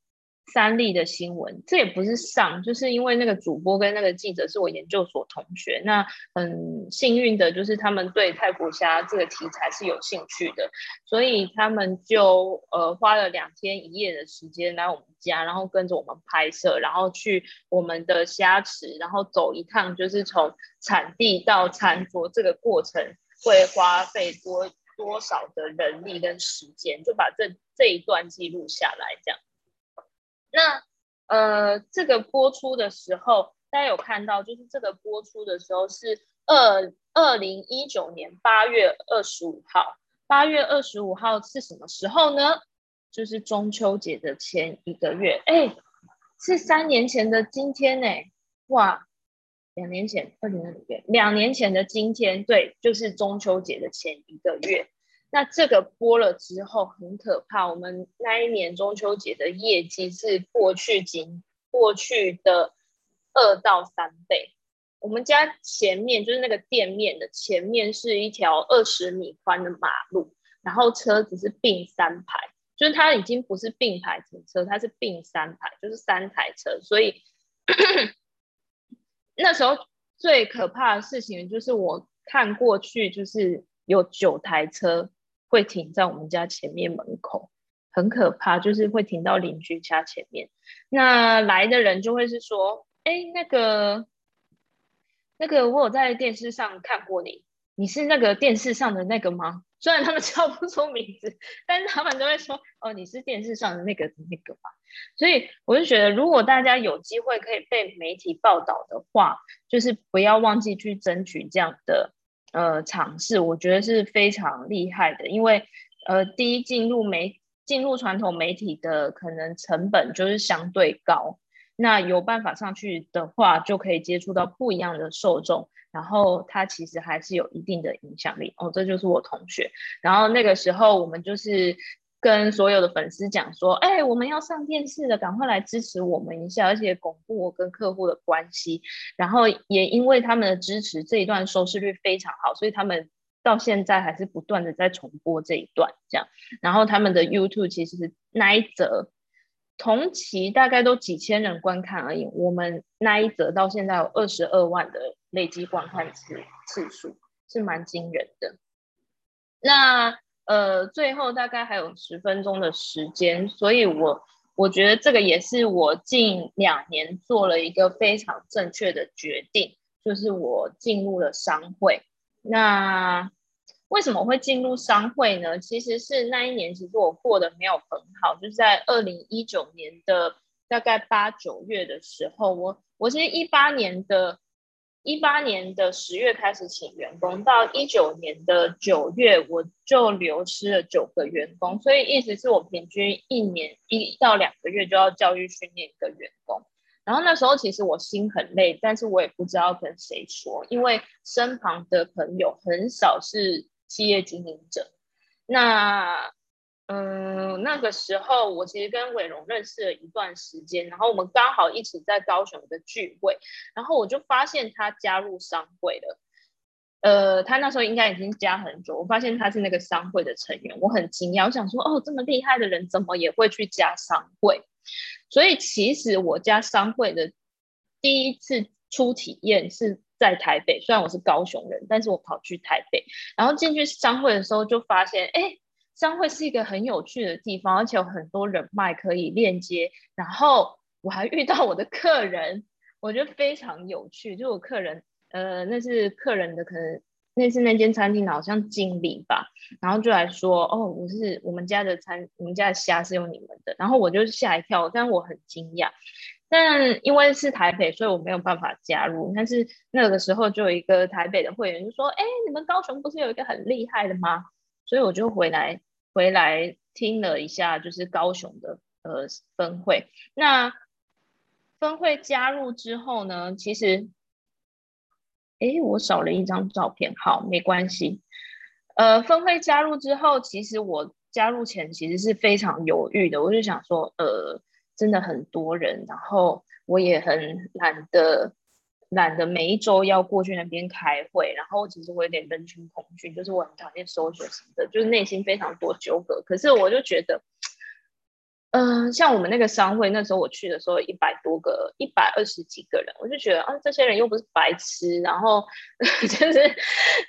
三立的新闻，这也不是上，就是因为那个主播跟那个记者是我研究所同学，那很幸运的就是他们对泰国虾这个题材是有兴趣的，所以他们就呃花了两天一夜的时间来我们家，然后跟着我们拍摄，然后去我们的虾池，然后走一趟，就是从产地到餐桌这个过程会花费多。多少的人力跟时间，就把这这一段记录下来，这样。那呃，这个播出的时候，大家有看到，就是这个播出的时候是二二零一九年八月二十五号。八月二十五号是什么时候呢？就是中秋节的前一个月。哎，是三年前的今天呢。哇！两年前，二零二零年，两年前的今天，对，就是中秋节的前一个月。那这个播了之后很可怕，我们那一年中秋节的业绩是过去仅过去的二到三倍。我们家前面就是那个店面的前面是一条二十米宽的马路，然后车子是并三排，就是它已经不是并排停车，它是并三排，就是三台车，所以。那时候最可怕的事情就是我看过去，就是有九台车会停在我们家前面门口，很可怕，就是会停到邻居家前面。那来的人就会是说：“哎，那个，那个，我有在电视上看过你，你是那个电视上的那个吗？”虽然他们 叫不出名字，但是他们都会说：“哦，你是电视上的那个那个吧。”所以我就觉得，如果大家有机会可以被媒体报道的话，就是不要忘记去争取这样的呃尝试。我觉得是非常厉害的，因为呃，第一进入媒进入传统媒体的可能成本就是相对高，那有办法上去的话，就可以接触到不一样的受众。然后它其实还是有一定的影响力哦，这就是我同学。然后那个时候我们就是跟所有的粉丝讲说，哎，我们要上电视了，赶快来支持我们一下，而且巩固我跟客户的关系。然后也因为他们的支持，这一段收视率非常好，所以他们到现在还是不断的在重播这一段这样。然后他们的 YouTube 其实是那一则。同期大概都几千人观看而已，我们那一则到现在有二十二万的累计观看次次数，是蛮惊人的。那呃，最后大概还有十分钟的时间，所以我我觉得这个也是我近两年做了一个非常正确的决定，就是我进入了商会。那为什么会进入商会呢？其实是那一年，其实我过得没有很好，就是在二零一九年的大概八九月的时候，我我其实一八年的，一八年的十月开始请员工，到一九年的九月我就流失了九个员工，所以意思是我平均一年一到两个月就要教育训练一个员工。然后那时候其实我心很累，但是我也不知道跟谁说，因为身旁的朋友很少是企业经营者。那嗯，那个时候我其实跟伟荣认识了一段时间，然后我们刚好一起在高雄的聚会，然后我就发现他加入商会了。呃，他那时候应该已经加很久，我发现他是那个商会的成员，我很惊讶，我想说，哦，这么厉害的人怎么也会去加商会？所以其实我加商会的第一次初体验是在台北，虽然我是高雄人，但是我跑去台北，然后进去商会的时候就发现，哎，商会是一个很有趣的地方，而且有很多人脉可以链接，然后我还遇到我的客人，我觉得非常有趣，就我客人，呃，那是客人的可能。那是那间餐厅好像经理吧，然后就来说，哦，我是我们家的餐，我们家的虾是用你们的，然后我就吓一跳，但我很惊讶，但因为是台北，所以我没有办法加入。但是那个时候就有一个台北的会员就说，哎，你们高雄不是有一个很厉害的吗？所以我就回来回来听了一下，就是高雄的呃分会。那分会加入之后呢，其实。哎，我少了一张照片，好，没关系。呃，分会加入之后，其实我加入前其实是非常犹豫的，我就想说，呃，真的很多人，然后我也很懒得，懒得每一周要过去那边开会，然后其实我有点人群恐惧，就是我很讨厌收学什么的，就是内心非常多纠葛。可是我就觉得。嗯、像我们那个商会，那时候我去的时候，一百多个，一百二十几个人，我就觉得啊，这些人又不是白痴，然后 就是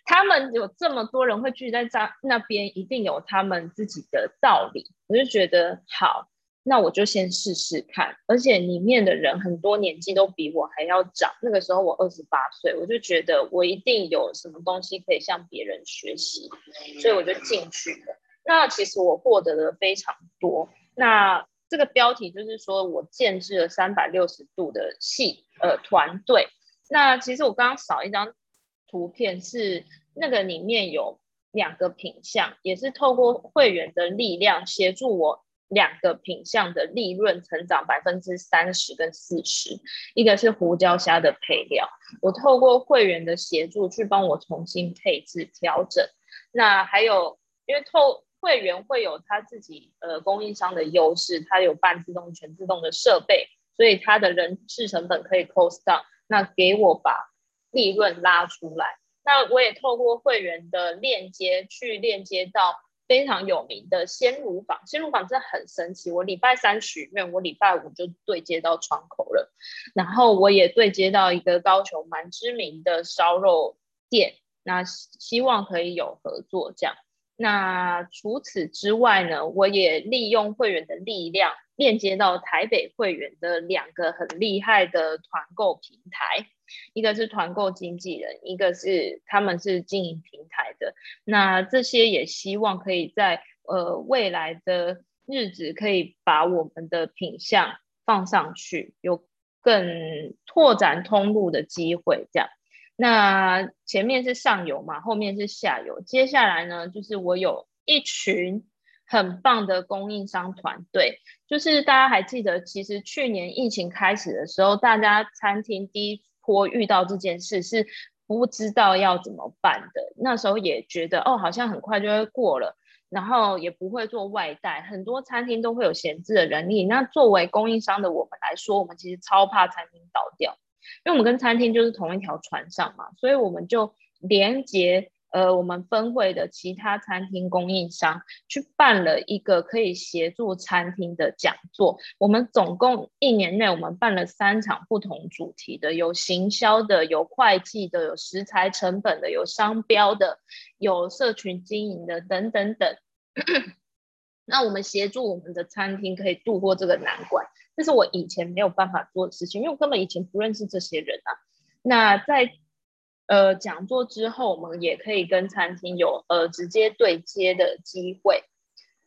他们有这么多人会聚在在那边，一定有他们自己的道理。我就觉得好，那我就先试试看。而且里面的人很多年纪都比我还要长，那个时候我二十八岁，我就觉得我一定有什么东西可以向别人学习，所以我就进去了。那其实我获得的非常多。那这个标题就是说我建置了三百六十度的系呃团队。那其实我刚刚扫一张图片，是那个里面有两个品项，也是透过会员的力量协助我两个品相的利润成长百分之三十跟四十。一个是胡椒虾的配料，我透过会员的协助去帮我重新配置调整。那还有因为透。会员会有他自己呃供应商的优势，他有半自动、全自动的设备，所以他的人事成本可以 cost down，那给我把利润拉出来。那我也透过会员的链接去链接到非常有名的鲜乳坊，鲜乳坊真的很神奇。我礼拜三许愿，我礼拜五就对接到窗口了，然后我也对接到一个高雄蛮知名的烧肉店，那希望可以有合作这样。那除此之外呢，我也利用会员的力量链接到台北会员的两个很厉害的团购平台，一个是团购经纪人，一个是他们是经营平台的。那这些也希望可以在呃未来的日子可以把我们的品相放上去，有更拓展通路的机会，这样。那前面是上游嘛，后面是下游。接下来呢，就是我有一群很棒的供应商团队。就是大家还记得，其实去年疫情开始的时候，大家餐厅第一波遇到这件事是不知道要怎么办的。那时候也觉得哦，好像很快就会过了，然后也不会做外带，很多餐厅都会有闲置的人力。那作为供应商的我们来说，我们其实超怕餐厅倒掉。因为我们跟餐厅就是同一条船上嘛，所以我们就连接呃我们分会的其他餐厅供应商，去办了一个可以协助餐厅的讲座。我们总共一年内我们办了三场不同主题的，有行销的，有会计的，有食材成本的，有商标的，有社群经营的等等等。那我们协助我们的餐厅可以度过这个难关。这是我以前没有办法做的事情，因为我根本以前不认识这些人啊。那在呃讲座之后，我们也可以跟餐厅有呃直接对接的机会。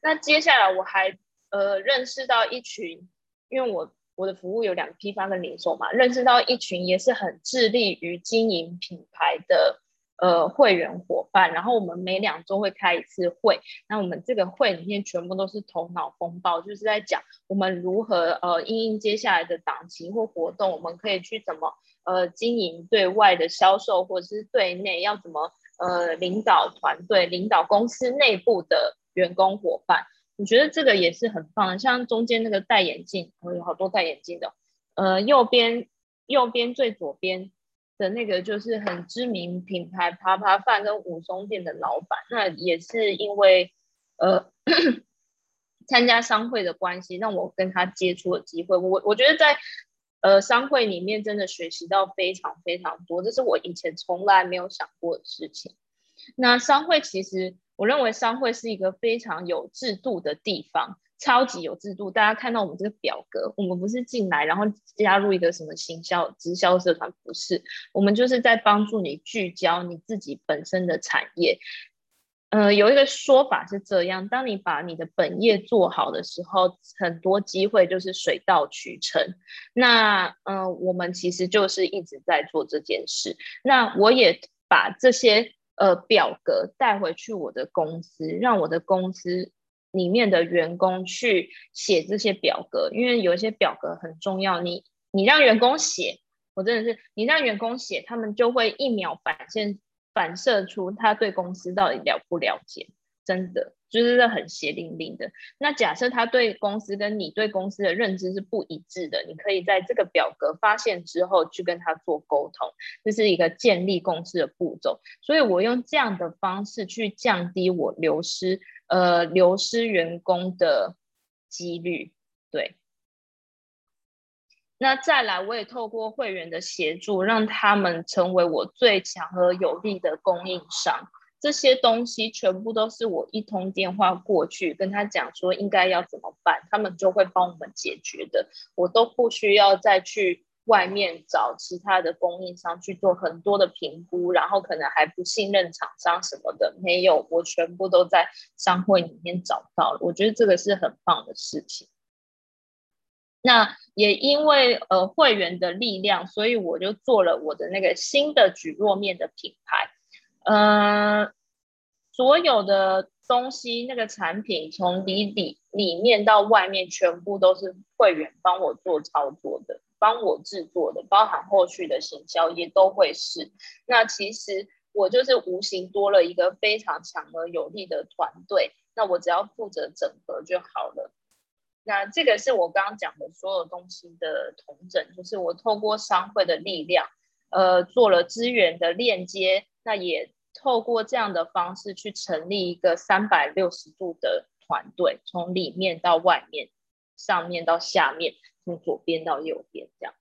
那接下来我还呃认识到一群，因为我我的服务有两个批发跟零售嘛，认识到一群也是很致力于经营品牌的呃会员伙伴，然后我们每两周会开一次会，那我们这个会里面全部都是头脑风暴，就是在讲我们如何呃因应接下来的档期或活动，我们可以去怎么呃经营对外的销售，或者是对内要怎么呃领导团队、领导公司内部的员工伙伴。我觉得这个也是很棒的，像中间那个戴眼镜，我有好多戴眼镜的，呃，右边右边最左边的那个就是很知名品牌啪啪饭跟武松店的老板，那也是因为呃 参加商会的关系，让我跟他接触的机会。我我觉得在呃商会里面真的学习到非常非常多，这是我以前从来没有想过的事情。那商会其实。我认为商会是一个非常有制度的地方，超级有制度。大家看到我们这个表格，我们不是进来然后加入一个什么行销直销社团，不是，我们就是在帮助你聚焦你自己本身的产业。呃，有一个说法是这样：当你把你的本业做好的时候，很多机会就是水到渠成。那呃，我们其实就是一直在做这件事。那我也把这些。呃，表格带回去我的公司，让我的公司里面的员工去写这些表格，因为有一些表格很重要。你你让员工写，我真的是你让员工写，他们就会一秒反现反射出他对公司到底了不了解，真的。就是很血淋淋的。那假设他对公司跟你对公司的认知是不一致的，你可以在这个表格发现之后去跟他做沟通，这是一个建立公司的步骤。所以我用这样的方式去降低我流失呃流失员工的几率。对。那再来，我也透过会员的协助，让他们成为我最强而有力的供应商。这些东西全部都是我一通电话过去跟他讲说应该要怎么办，他们就会帮我们解决的。我都不需要再去外面找其他的供应商去做很多的评估，然后可能还不信任厂商什么的。没有，我全部都在商会里面找到了。我觉得这个是很棒的事情。那也因为呃会员的力量，所以我就做了我的那个新的蒟蒻面的品牌。呃，所有的东西，那个产品从里里里面到外面，全部都是会员帮我做操作的，帮我制作的，包含后续的行销也都会是。那其实我就是无形多了一个非常强而有力的团队，那我只要负责整合就好了。那这个是我刚刚讲的所有东西的统整，就是我透过商会的力量，呃，做了资源的链接，那也。透过这样的方式去成立一个三百六十度的团队，从里面到外面，上面到下面，从左边到右边，这样。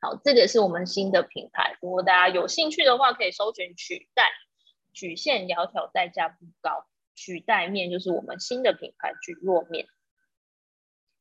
好，这个是我们新的品牌。如果大家有兴趣的话，可以搜寻取代曲线窈窕，代价不高。取代面就是我们新的品牌蒟蒻面。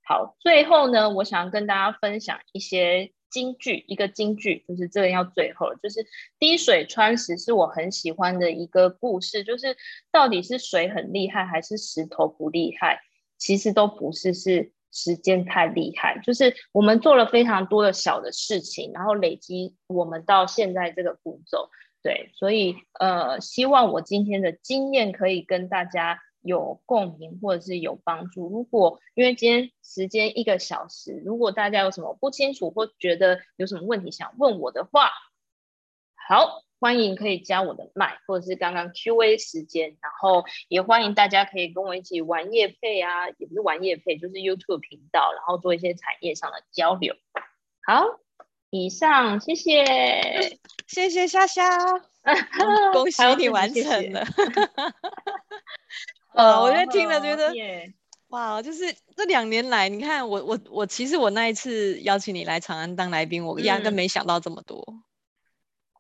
好，最后呢，我想跟大家分享一些。金句，一个金句，就是这个要最后，就是滴水穿石是我很喜欢的一个故事，就是到底是水很厉害还是石头不厉害？其实都不是，是时间太厉害。就是我们做了非常多的小的事情，然后累积我们到现在这个步骤。对，所以呃，希望我今天的经验可以跟大家。有共鸣或者是有帮助。如果因为今天时间一个小时，如果大家有什么不清楚或觉得有什么问题想问我的话，好，欢迎可以加我的麦，或者是刚刚 Q&A 时间，然后也欢迎大家可以跟我一起玩业配啊，也不是玩业配，就是 YouTube 频道，然后做一些产业上的交流。好，以上，谢谢，谢谢夏夏，恭喜你完成了。呃，我就听了觉得，哇，就是这两年来，你看我我我，其实我那一次邀请你来长安当来宾，我压根没想到这么多，嗯、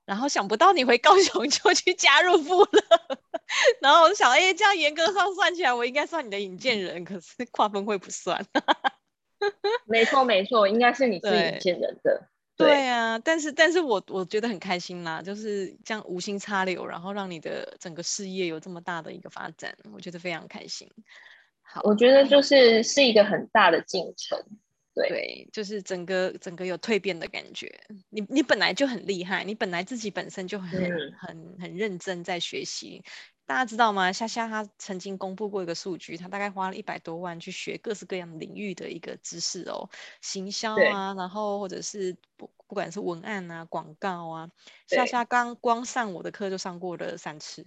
然后想不到你回高雄 就去加入部了，然后我就想，哎、欸，这样严格上算起来，我应该算你的引荐人，可是跨分会不算。没错没错，应该是你是引荐人的。对，对啊，但是但是我我觉得很开心啦，就是这样无心插柳，然后让你的整个事业有这么大的一个发展，我觉得非常开心。好，我觉得就是是一个很大的进程。对，对，就是整个整个有蜕变的感觉。你你本来就很厉害，你本来自己本身就很、嗯、很很认真在学习。大家知道吗？夏夏他曾经公布过一个数据，他大概花了一百多万去学各式各样领域的一个知识哦，行销啊，然后或者是不不管是文案啊、广告啊，夏夏刚光上我的课就上过了三次，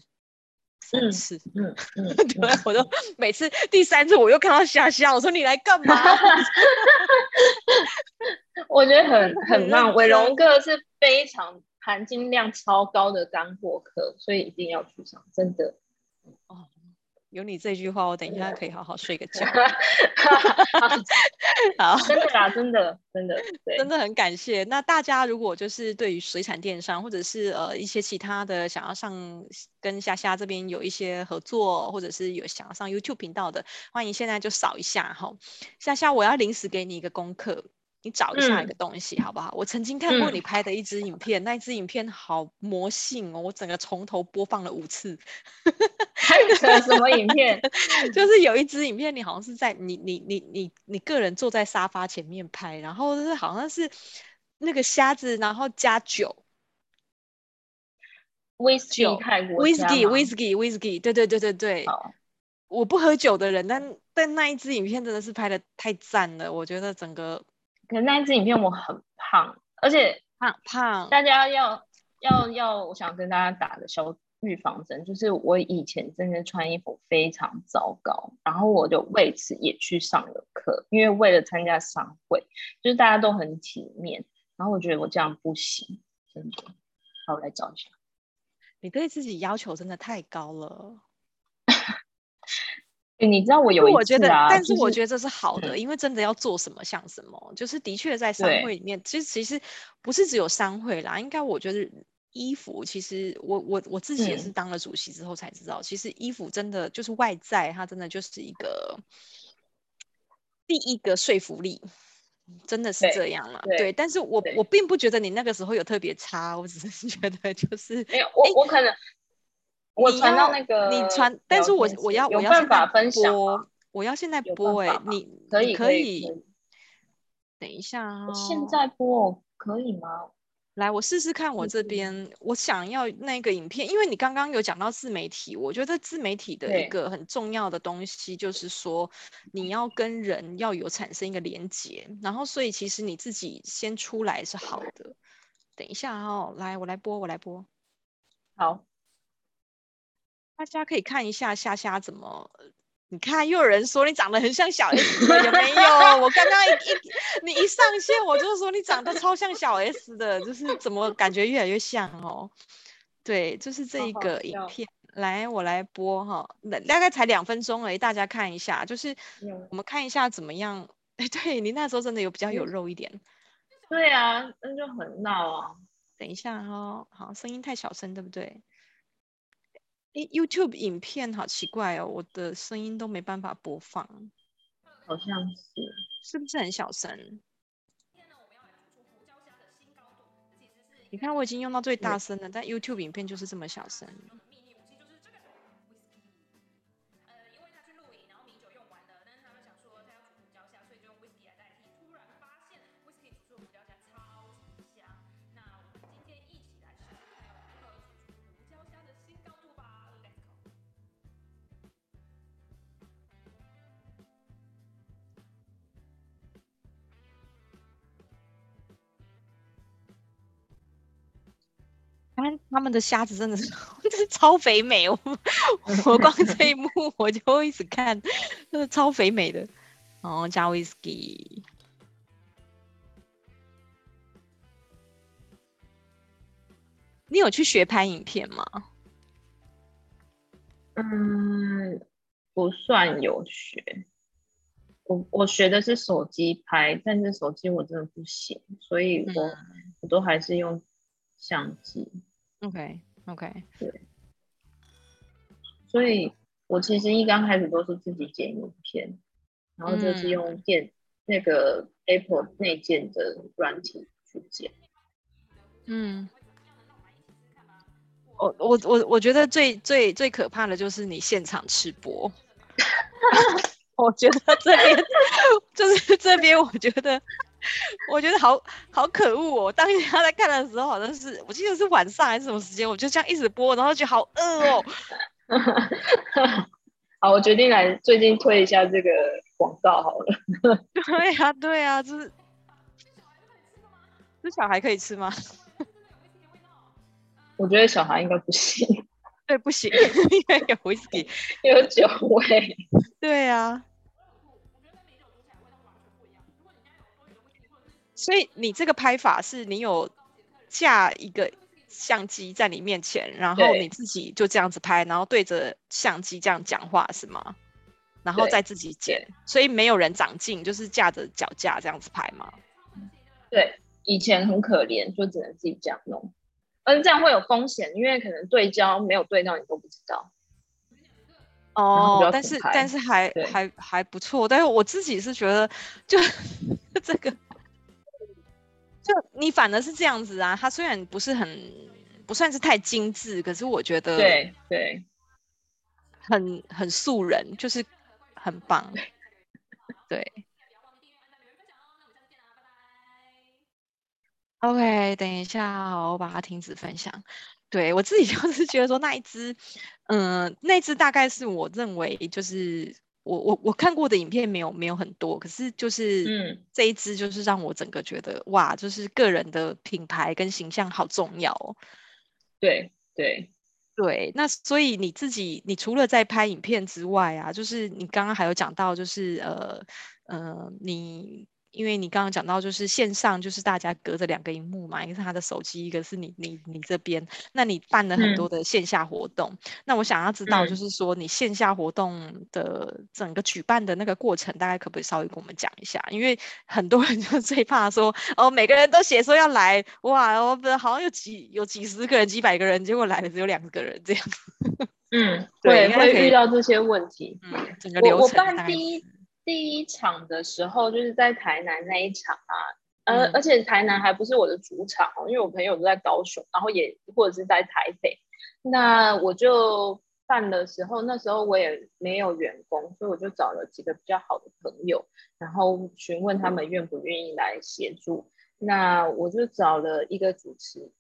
三次，嗯 嗯，嗯对，我都 每次第三次我又看到夏夏，我说你来干嘛？我觉得很很棒，伟龙哥是非常。含金量超高的干货课，所以一定要去上，真的。哦，有你这句话，我等一下可以好好睡个觉。好，真的啦，真的，真的，真的很感谢。那大家如果就是对于水产电商，或者是呃一些其他的想要上跟夏夏这边有一些合作，或者是有想要上 YouTube 频道的，欢迎现在就扫一下哈。夏夏，我要临时给你一个功课。你找一下一个东西、嗯、好不好？我曾经看过你拍的一支影片，嗯、那一支影片好魔性哦，我整个从头播放了五次。还有什么影片？就是有一支影片，你好像是在你你你你你个人坐在沙发前面拍，然后是好像是那个虾子，然后加酒，威士忌泰国威士忌威士忌威士忌，对对对对对。我不喝酒的人，但但那一支影片真的是拍的太赞了，我觉得整个。可是那一支影片我很胖，而且胖胖，大家要要要，我想跟大家打个小预防针，就是我以前真的穿衣服非常糟糕，然后我就为此也去上了课，因为为了参加商会，就是大家都很体面，然后我觉得我这样不行，真的，好，我来找一下，你对自己要求真的太高了。你知道我有一次、啊、我觉得，但是我觉得这是好的，就是、因为真的要做什么像什么，嗯、就是的确在商会里面，其实其实不是只有商会啦，应该我觉得衣服，其实我我我自己也是当了主席之后才知道，嗯、其实衣服真的就是外在，它真的就是一个第一个说服力，真的是这样了。对，对，但是我我并不觉得你那个时候有特别差，我只是 觉得就是没有我我可能。我传到那个，你传，但是我我要我要现在播，我要现在播哎，你可以可以，等一下哦，现在播可以吗？来，我试试看，我这边我想要那个影片，因为你刚刚有讲到自媒体，我觉得自媒体的一个很重要的东西就是说，你要跟人要有产生一个连接，然后所以其实你自己先出来是好的。等一下哦，来，我来播，我来播，好。大家可以看一下夏夏怎么，你看又有人说你长得很像小 S 的，有没有？我刚刚一一 你一上线我就说你长得超像小 S 的，就是怎么感觉越来越像哦？对，就是这一个影片，来我来播哈，大概才两分钟而已，大家看一下，就是我们看一下怎么样？哎，对你那时候真的有比较有肉一点，对啊，那就很闹啊。等一下哦，好，声音太小声，对不对？诶，YouTube 影片好奇怪哦，我的声音都没办法播放，好像是，是不是很小声？你看我已经用到最大声了，但 YouTube 影片就是这么小声。他们的虾子真的是，真是超肥美我！我光这一幕我就会一直看，真的超肥美的。然后，加威士忌。你有去学拍影片吗？嗯，不算有学。我我学的是手机拍，但是手机我真的不行，所以我、嗯、我都还是用相机。OK OK，对，所以我其实一刚开始都是自己剪影片，然后就是用电、嗯、那个 Apple 内建的软体去剪。嗯，我我我我觉得最最最可怕的就是你现场吃播，我觉得这边 就是这边，我觉得 我觉得好好可恶哦！当他在看的时候，好像是我记得是晚上还是什么时间，我就这样一直播，然后觉得好饿哦。好，我决定来最近推一下这个广告好了。对呀、啊，对呀、啊，就是这小孩可以吃吗？我觉得小孩应该不行。对，不行，因为有威士忌，有酒味。对啊。所以你这个拍法是你有架一个相机在你面前，然后你自己就这样子拍，然后对着相机这样讲话是吗？然后再自己剪，所以没有人长进，就是架着脚架这样子拍吗？对，以前很可怜，就只能自己这样弄。嗯，这样会有风险，因为可能对焦没有对到，你都不知道。哦，但是但是还还还不错，但是我自己是觉得就 这个，就你反而是这样子啊，它虽然不是很不算是太精致，可是我觉得对对，很很素人，就是很棒，对。OK，等一下，我把它停止分享。对，我自己 就是觉得说那一只，嗯、呃，那只大概是我认为就是我我我看过的影片没有没有很多，可是就是嗯这一支就是让我整个觉得哇，就是个人的品牌跟形象好重要哦。对对对，那所以你自己你除了在拍影片之外啊，就是你刚刚还有讲到就是呃呃你。因为你刚刚讲到，就是线上就是大家隔着两个荧幕嘛，一个是他的手机，一个是你你你这边。那你办了很多的线下活动，嗯、那我想要知道，就是说你线下活动的整个举办的那个过程，大概可不可以稍微跟我们讲一下？因为很多人就最怕说，哦，每个人都写说要来，哇，我不好像有几有几十个人、几百个人，结果来了只有两个人这样。嗯，对，会遇到这些问题。嗯，整个流程。我办第一。第一场的时候就是在台南那一场啊，呃，而且台南还不是我的主场哦，因为我朋友都在高雄，然后也或者是在台北，那我就办的时候，那时候我也没有员工，所以我就找了几个比较好的朋友，然后询问他们愿不愿意来协助，那我就找了一个主持，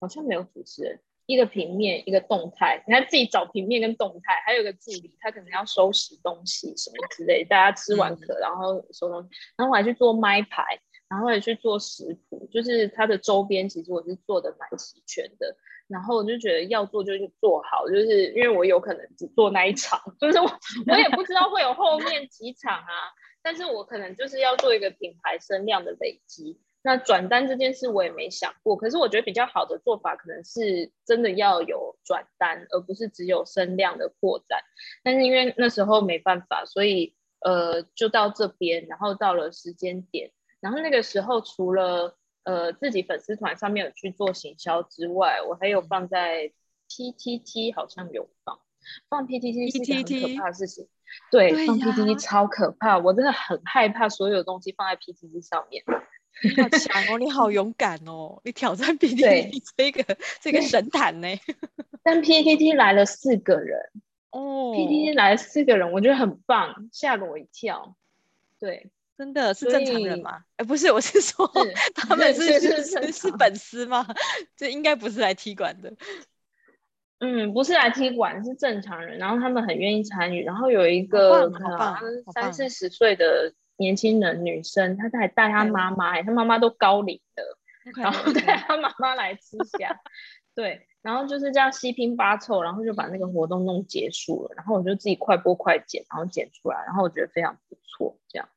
好像没有主持人。一个平面，一个动态，你看自己找平面跟动态，还有个助理，他可能要收拾东西什么之类，大家吃完可然后收东西，然后我还去做麦牌，然后也去做食谱，就是它的周边其实我是做的蛮齐全的，然后我就觉得要做就去做好，就是因为我有可能只做那一场，就是我我也不知道会有后面几场啊，但是我可能就是要做一个品牌声量的累积。那转单这件事我也没想过，可是我觉得比较好的做法可能是真的要有转单，而不是只有声量的扩展。但是因为那时候没办法，所以呃就到这边，然后到了时间点，然后那个时候除了呃自己粉丝团上面有去做行销之外，我还有放在 PTT 好像有放，放 PTT 是一件很可怕的事情，对，对，放 PTT 超可怕，我真的很害怕所有东西放在 PTT 上面。你 好强哦！你好勇敢哦！你挑战 PTT 这个这个神坛呢？但 PTT 来了四个人哦，PTT 来了四个人，我觉得很棒，吓了我一跳。对，真的是正常人吗？哎，不是，我是说是他们是是是，是粉丝吗？这应该不是来踢馆的。嗯，不是来踢馆，是正常人。然后他们很愿意参与。然后有一个可能三四十岁的。年轻人、女生，她还带她妈妈，哎，她妈妈都高龄的，okay, 然后带她妈妈来吃虾，对，然后就是这样七拼八凑，然后就把那个活动弄结束了，然后我就自己快播快剪，然后剪出来，然后我觉得非常不错，这样，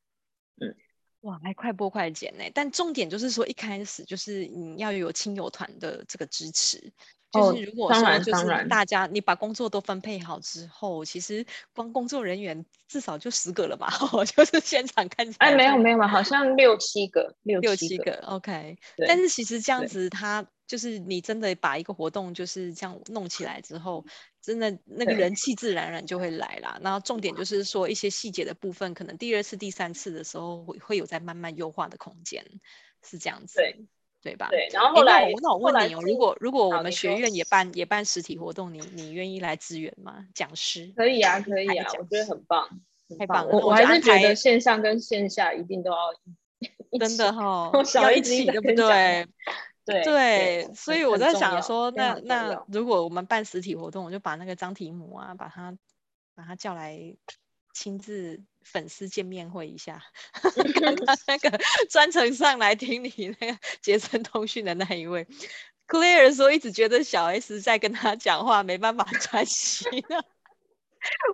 嗯，哇，还快播快剪呢，但重点就是说一开始就是你要有亲友团的这个支持。就是如果说就是大家你把工作都分配好之后，其实光工作人员至少就十个了吧？我就是现场看起来，哎，没有没有嘛，好像六七个，六六七个，OK。但是其实这样子，他就是你真的把一个活动就是这样弄起来之后，真的那个人气自然而然就会来啦。然后重点就是说一些细节的部分，可能第二次、第三次的时候会会有在慢慢优化的空间，是这样子。对。对吧？对，然后后来，那我问你哦，如果如果我们学院也办也办实体活动，你你愿意来支援吗？讲师？可以啊，可以啊，我觉得很棒。太棒了！我我还是觉得线上跟线下一定都要真的哈，要一起，对不对？对对，所以我在想说，那那如果我们办实体活动，我就把那个张提姆啊，把他把他叫来亲自粉丝见面会一下，刚刚那个 专程上来听你那个 杰森通讯的那一位，Claire 说一直觉得小 S 在跟他讲话，没办法专心啊。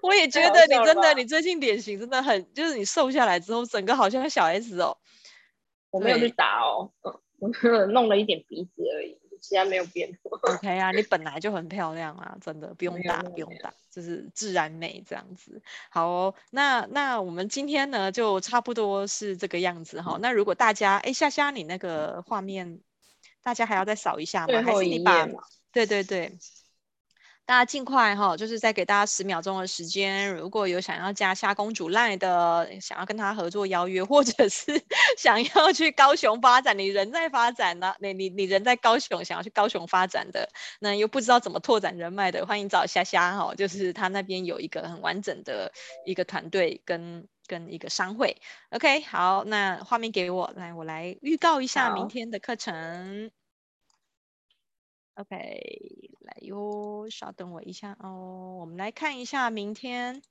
我也觉得你真的，你最近脸型真的很，就是你瘦下来之后，整个好像小 S 哦。我没有去打哦，嗯，我弄了一点鼻子而已，其他没有变。OK 啊，你本来就很漂亮啊，真的不用打，不用打，就是自然美这样子。好哦，那那我们今天呢，就差不多是这个样子哈。那如果大家哎，夏夏你那个画面，大家还要再扫一下吗？还是你把？对对对。大家尽快哈，就是再给大家十秒钟的时间。如果有想要加虾公主 LINE 的，想要跟他合作邀约，或者是 想要去高雄发展，你人在发展呢？你你你人在高雄，想要去高雄发展的，那又不知道怎么拓展人脉的，欢迎找虾虾哈，就是他那边有一个很完整的一个团队跟跟一个商会。OK，好，那画面给我，来我来预告一下明天的课程。OK，来哟，稍等我一下哦。我们来看一下明天，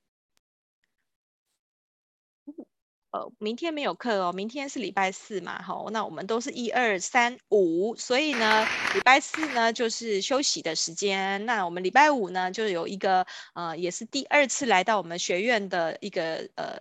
呃，明天没有课哦，明天是礼拜四嘛，好，那我们都是一二三五，所以呢，礼拜四呢就是休息的时间。那我们礼拜五呢就有一个呃，也是第二次来到我们学院的一个呃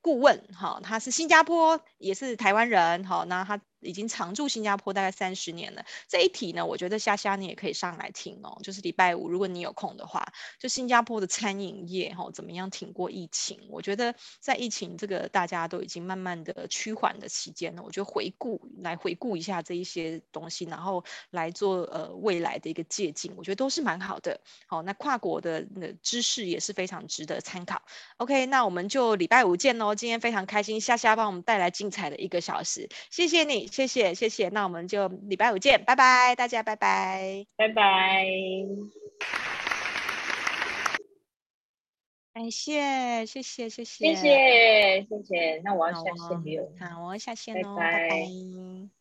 顾问，哈，他是新加坡，也是台湾人，好，那他。已经常驻新加坡大概三十年了。这一题呢，我觉得夏夏你也可以上来听哦。就是礼拜五，如果你有空的话，就新加坡的餐饮业哈、怎么样挺过疫情？我觉得在疫情这个大家都已经慢慢的趋缓的期间呢，我觉得回顾来回顾一下这一些东西，然后来做呃未来的一个借鉴，我觉得都是蛮好的。好，那跨国的那知识也是非常值得参考。OK，那我们就礼拜五见喽。今天非常开心，夏夏帮我们带来精彩的一个小时，谢谢你。谢谢谢谢那我们就礼拜五见拜拜大家拜拜。拜拜。感谢谢谢谢谢。谢谢谢谢。那我要下线了。好我要下线喽拜。拜。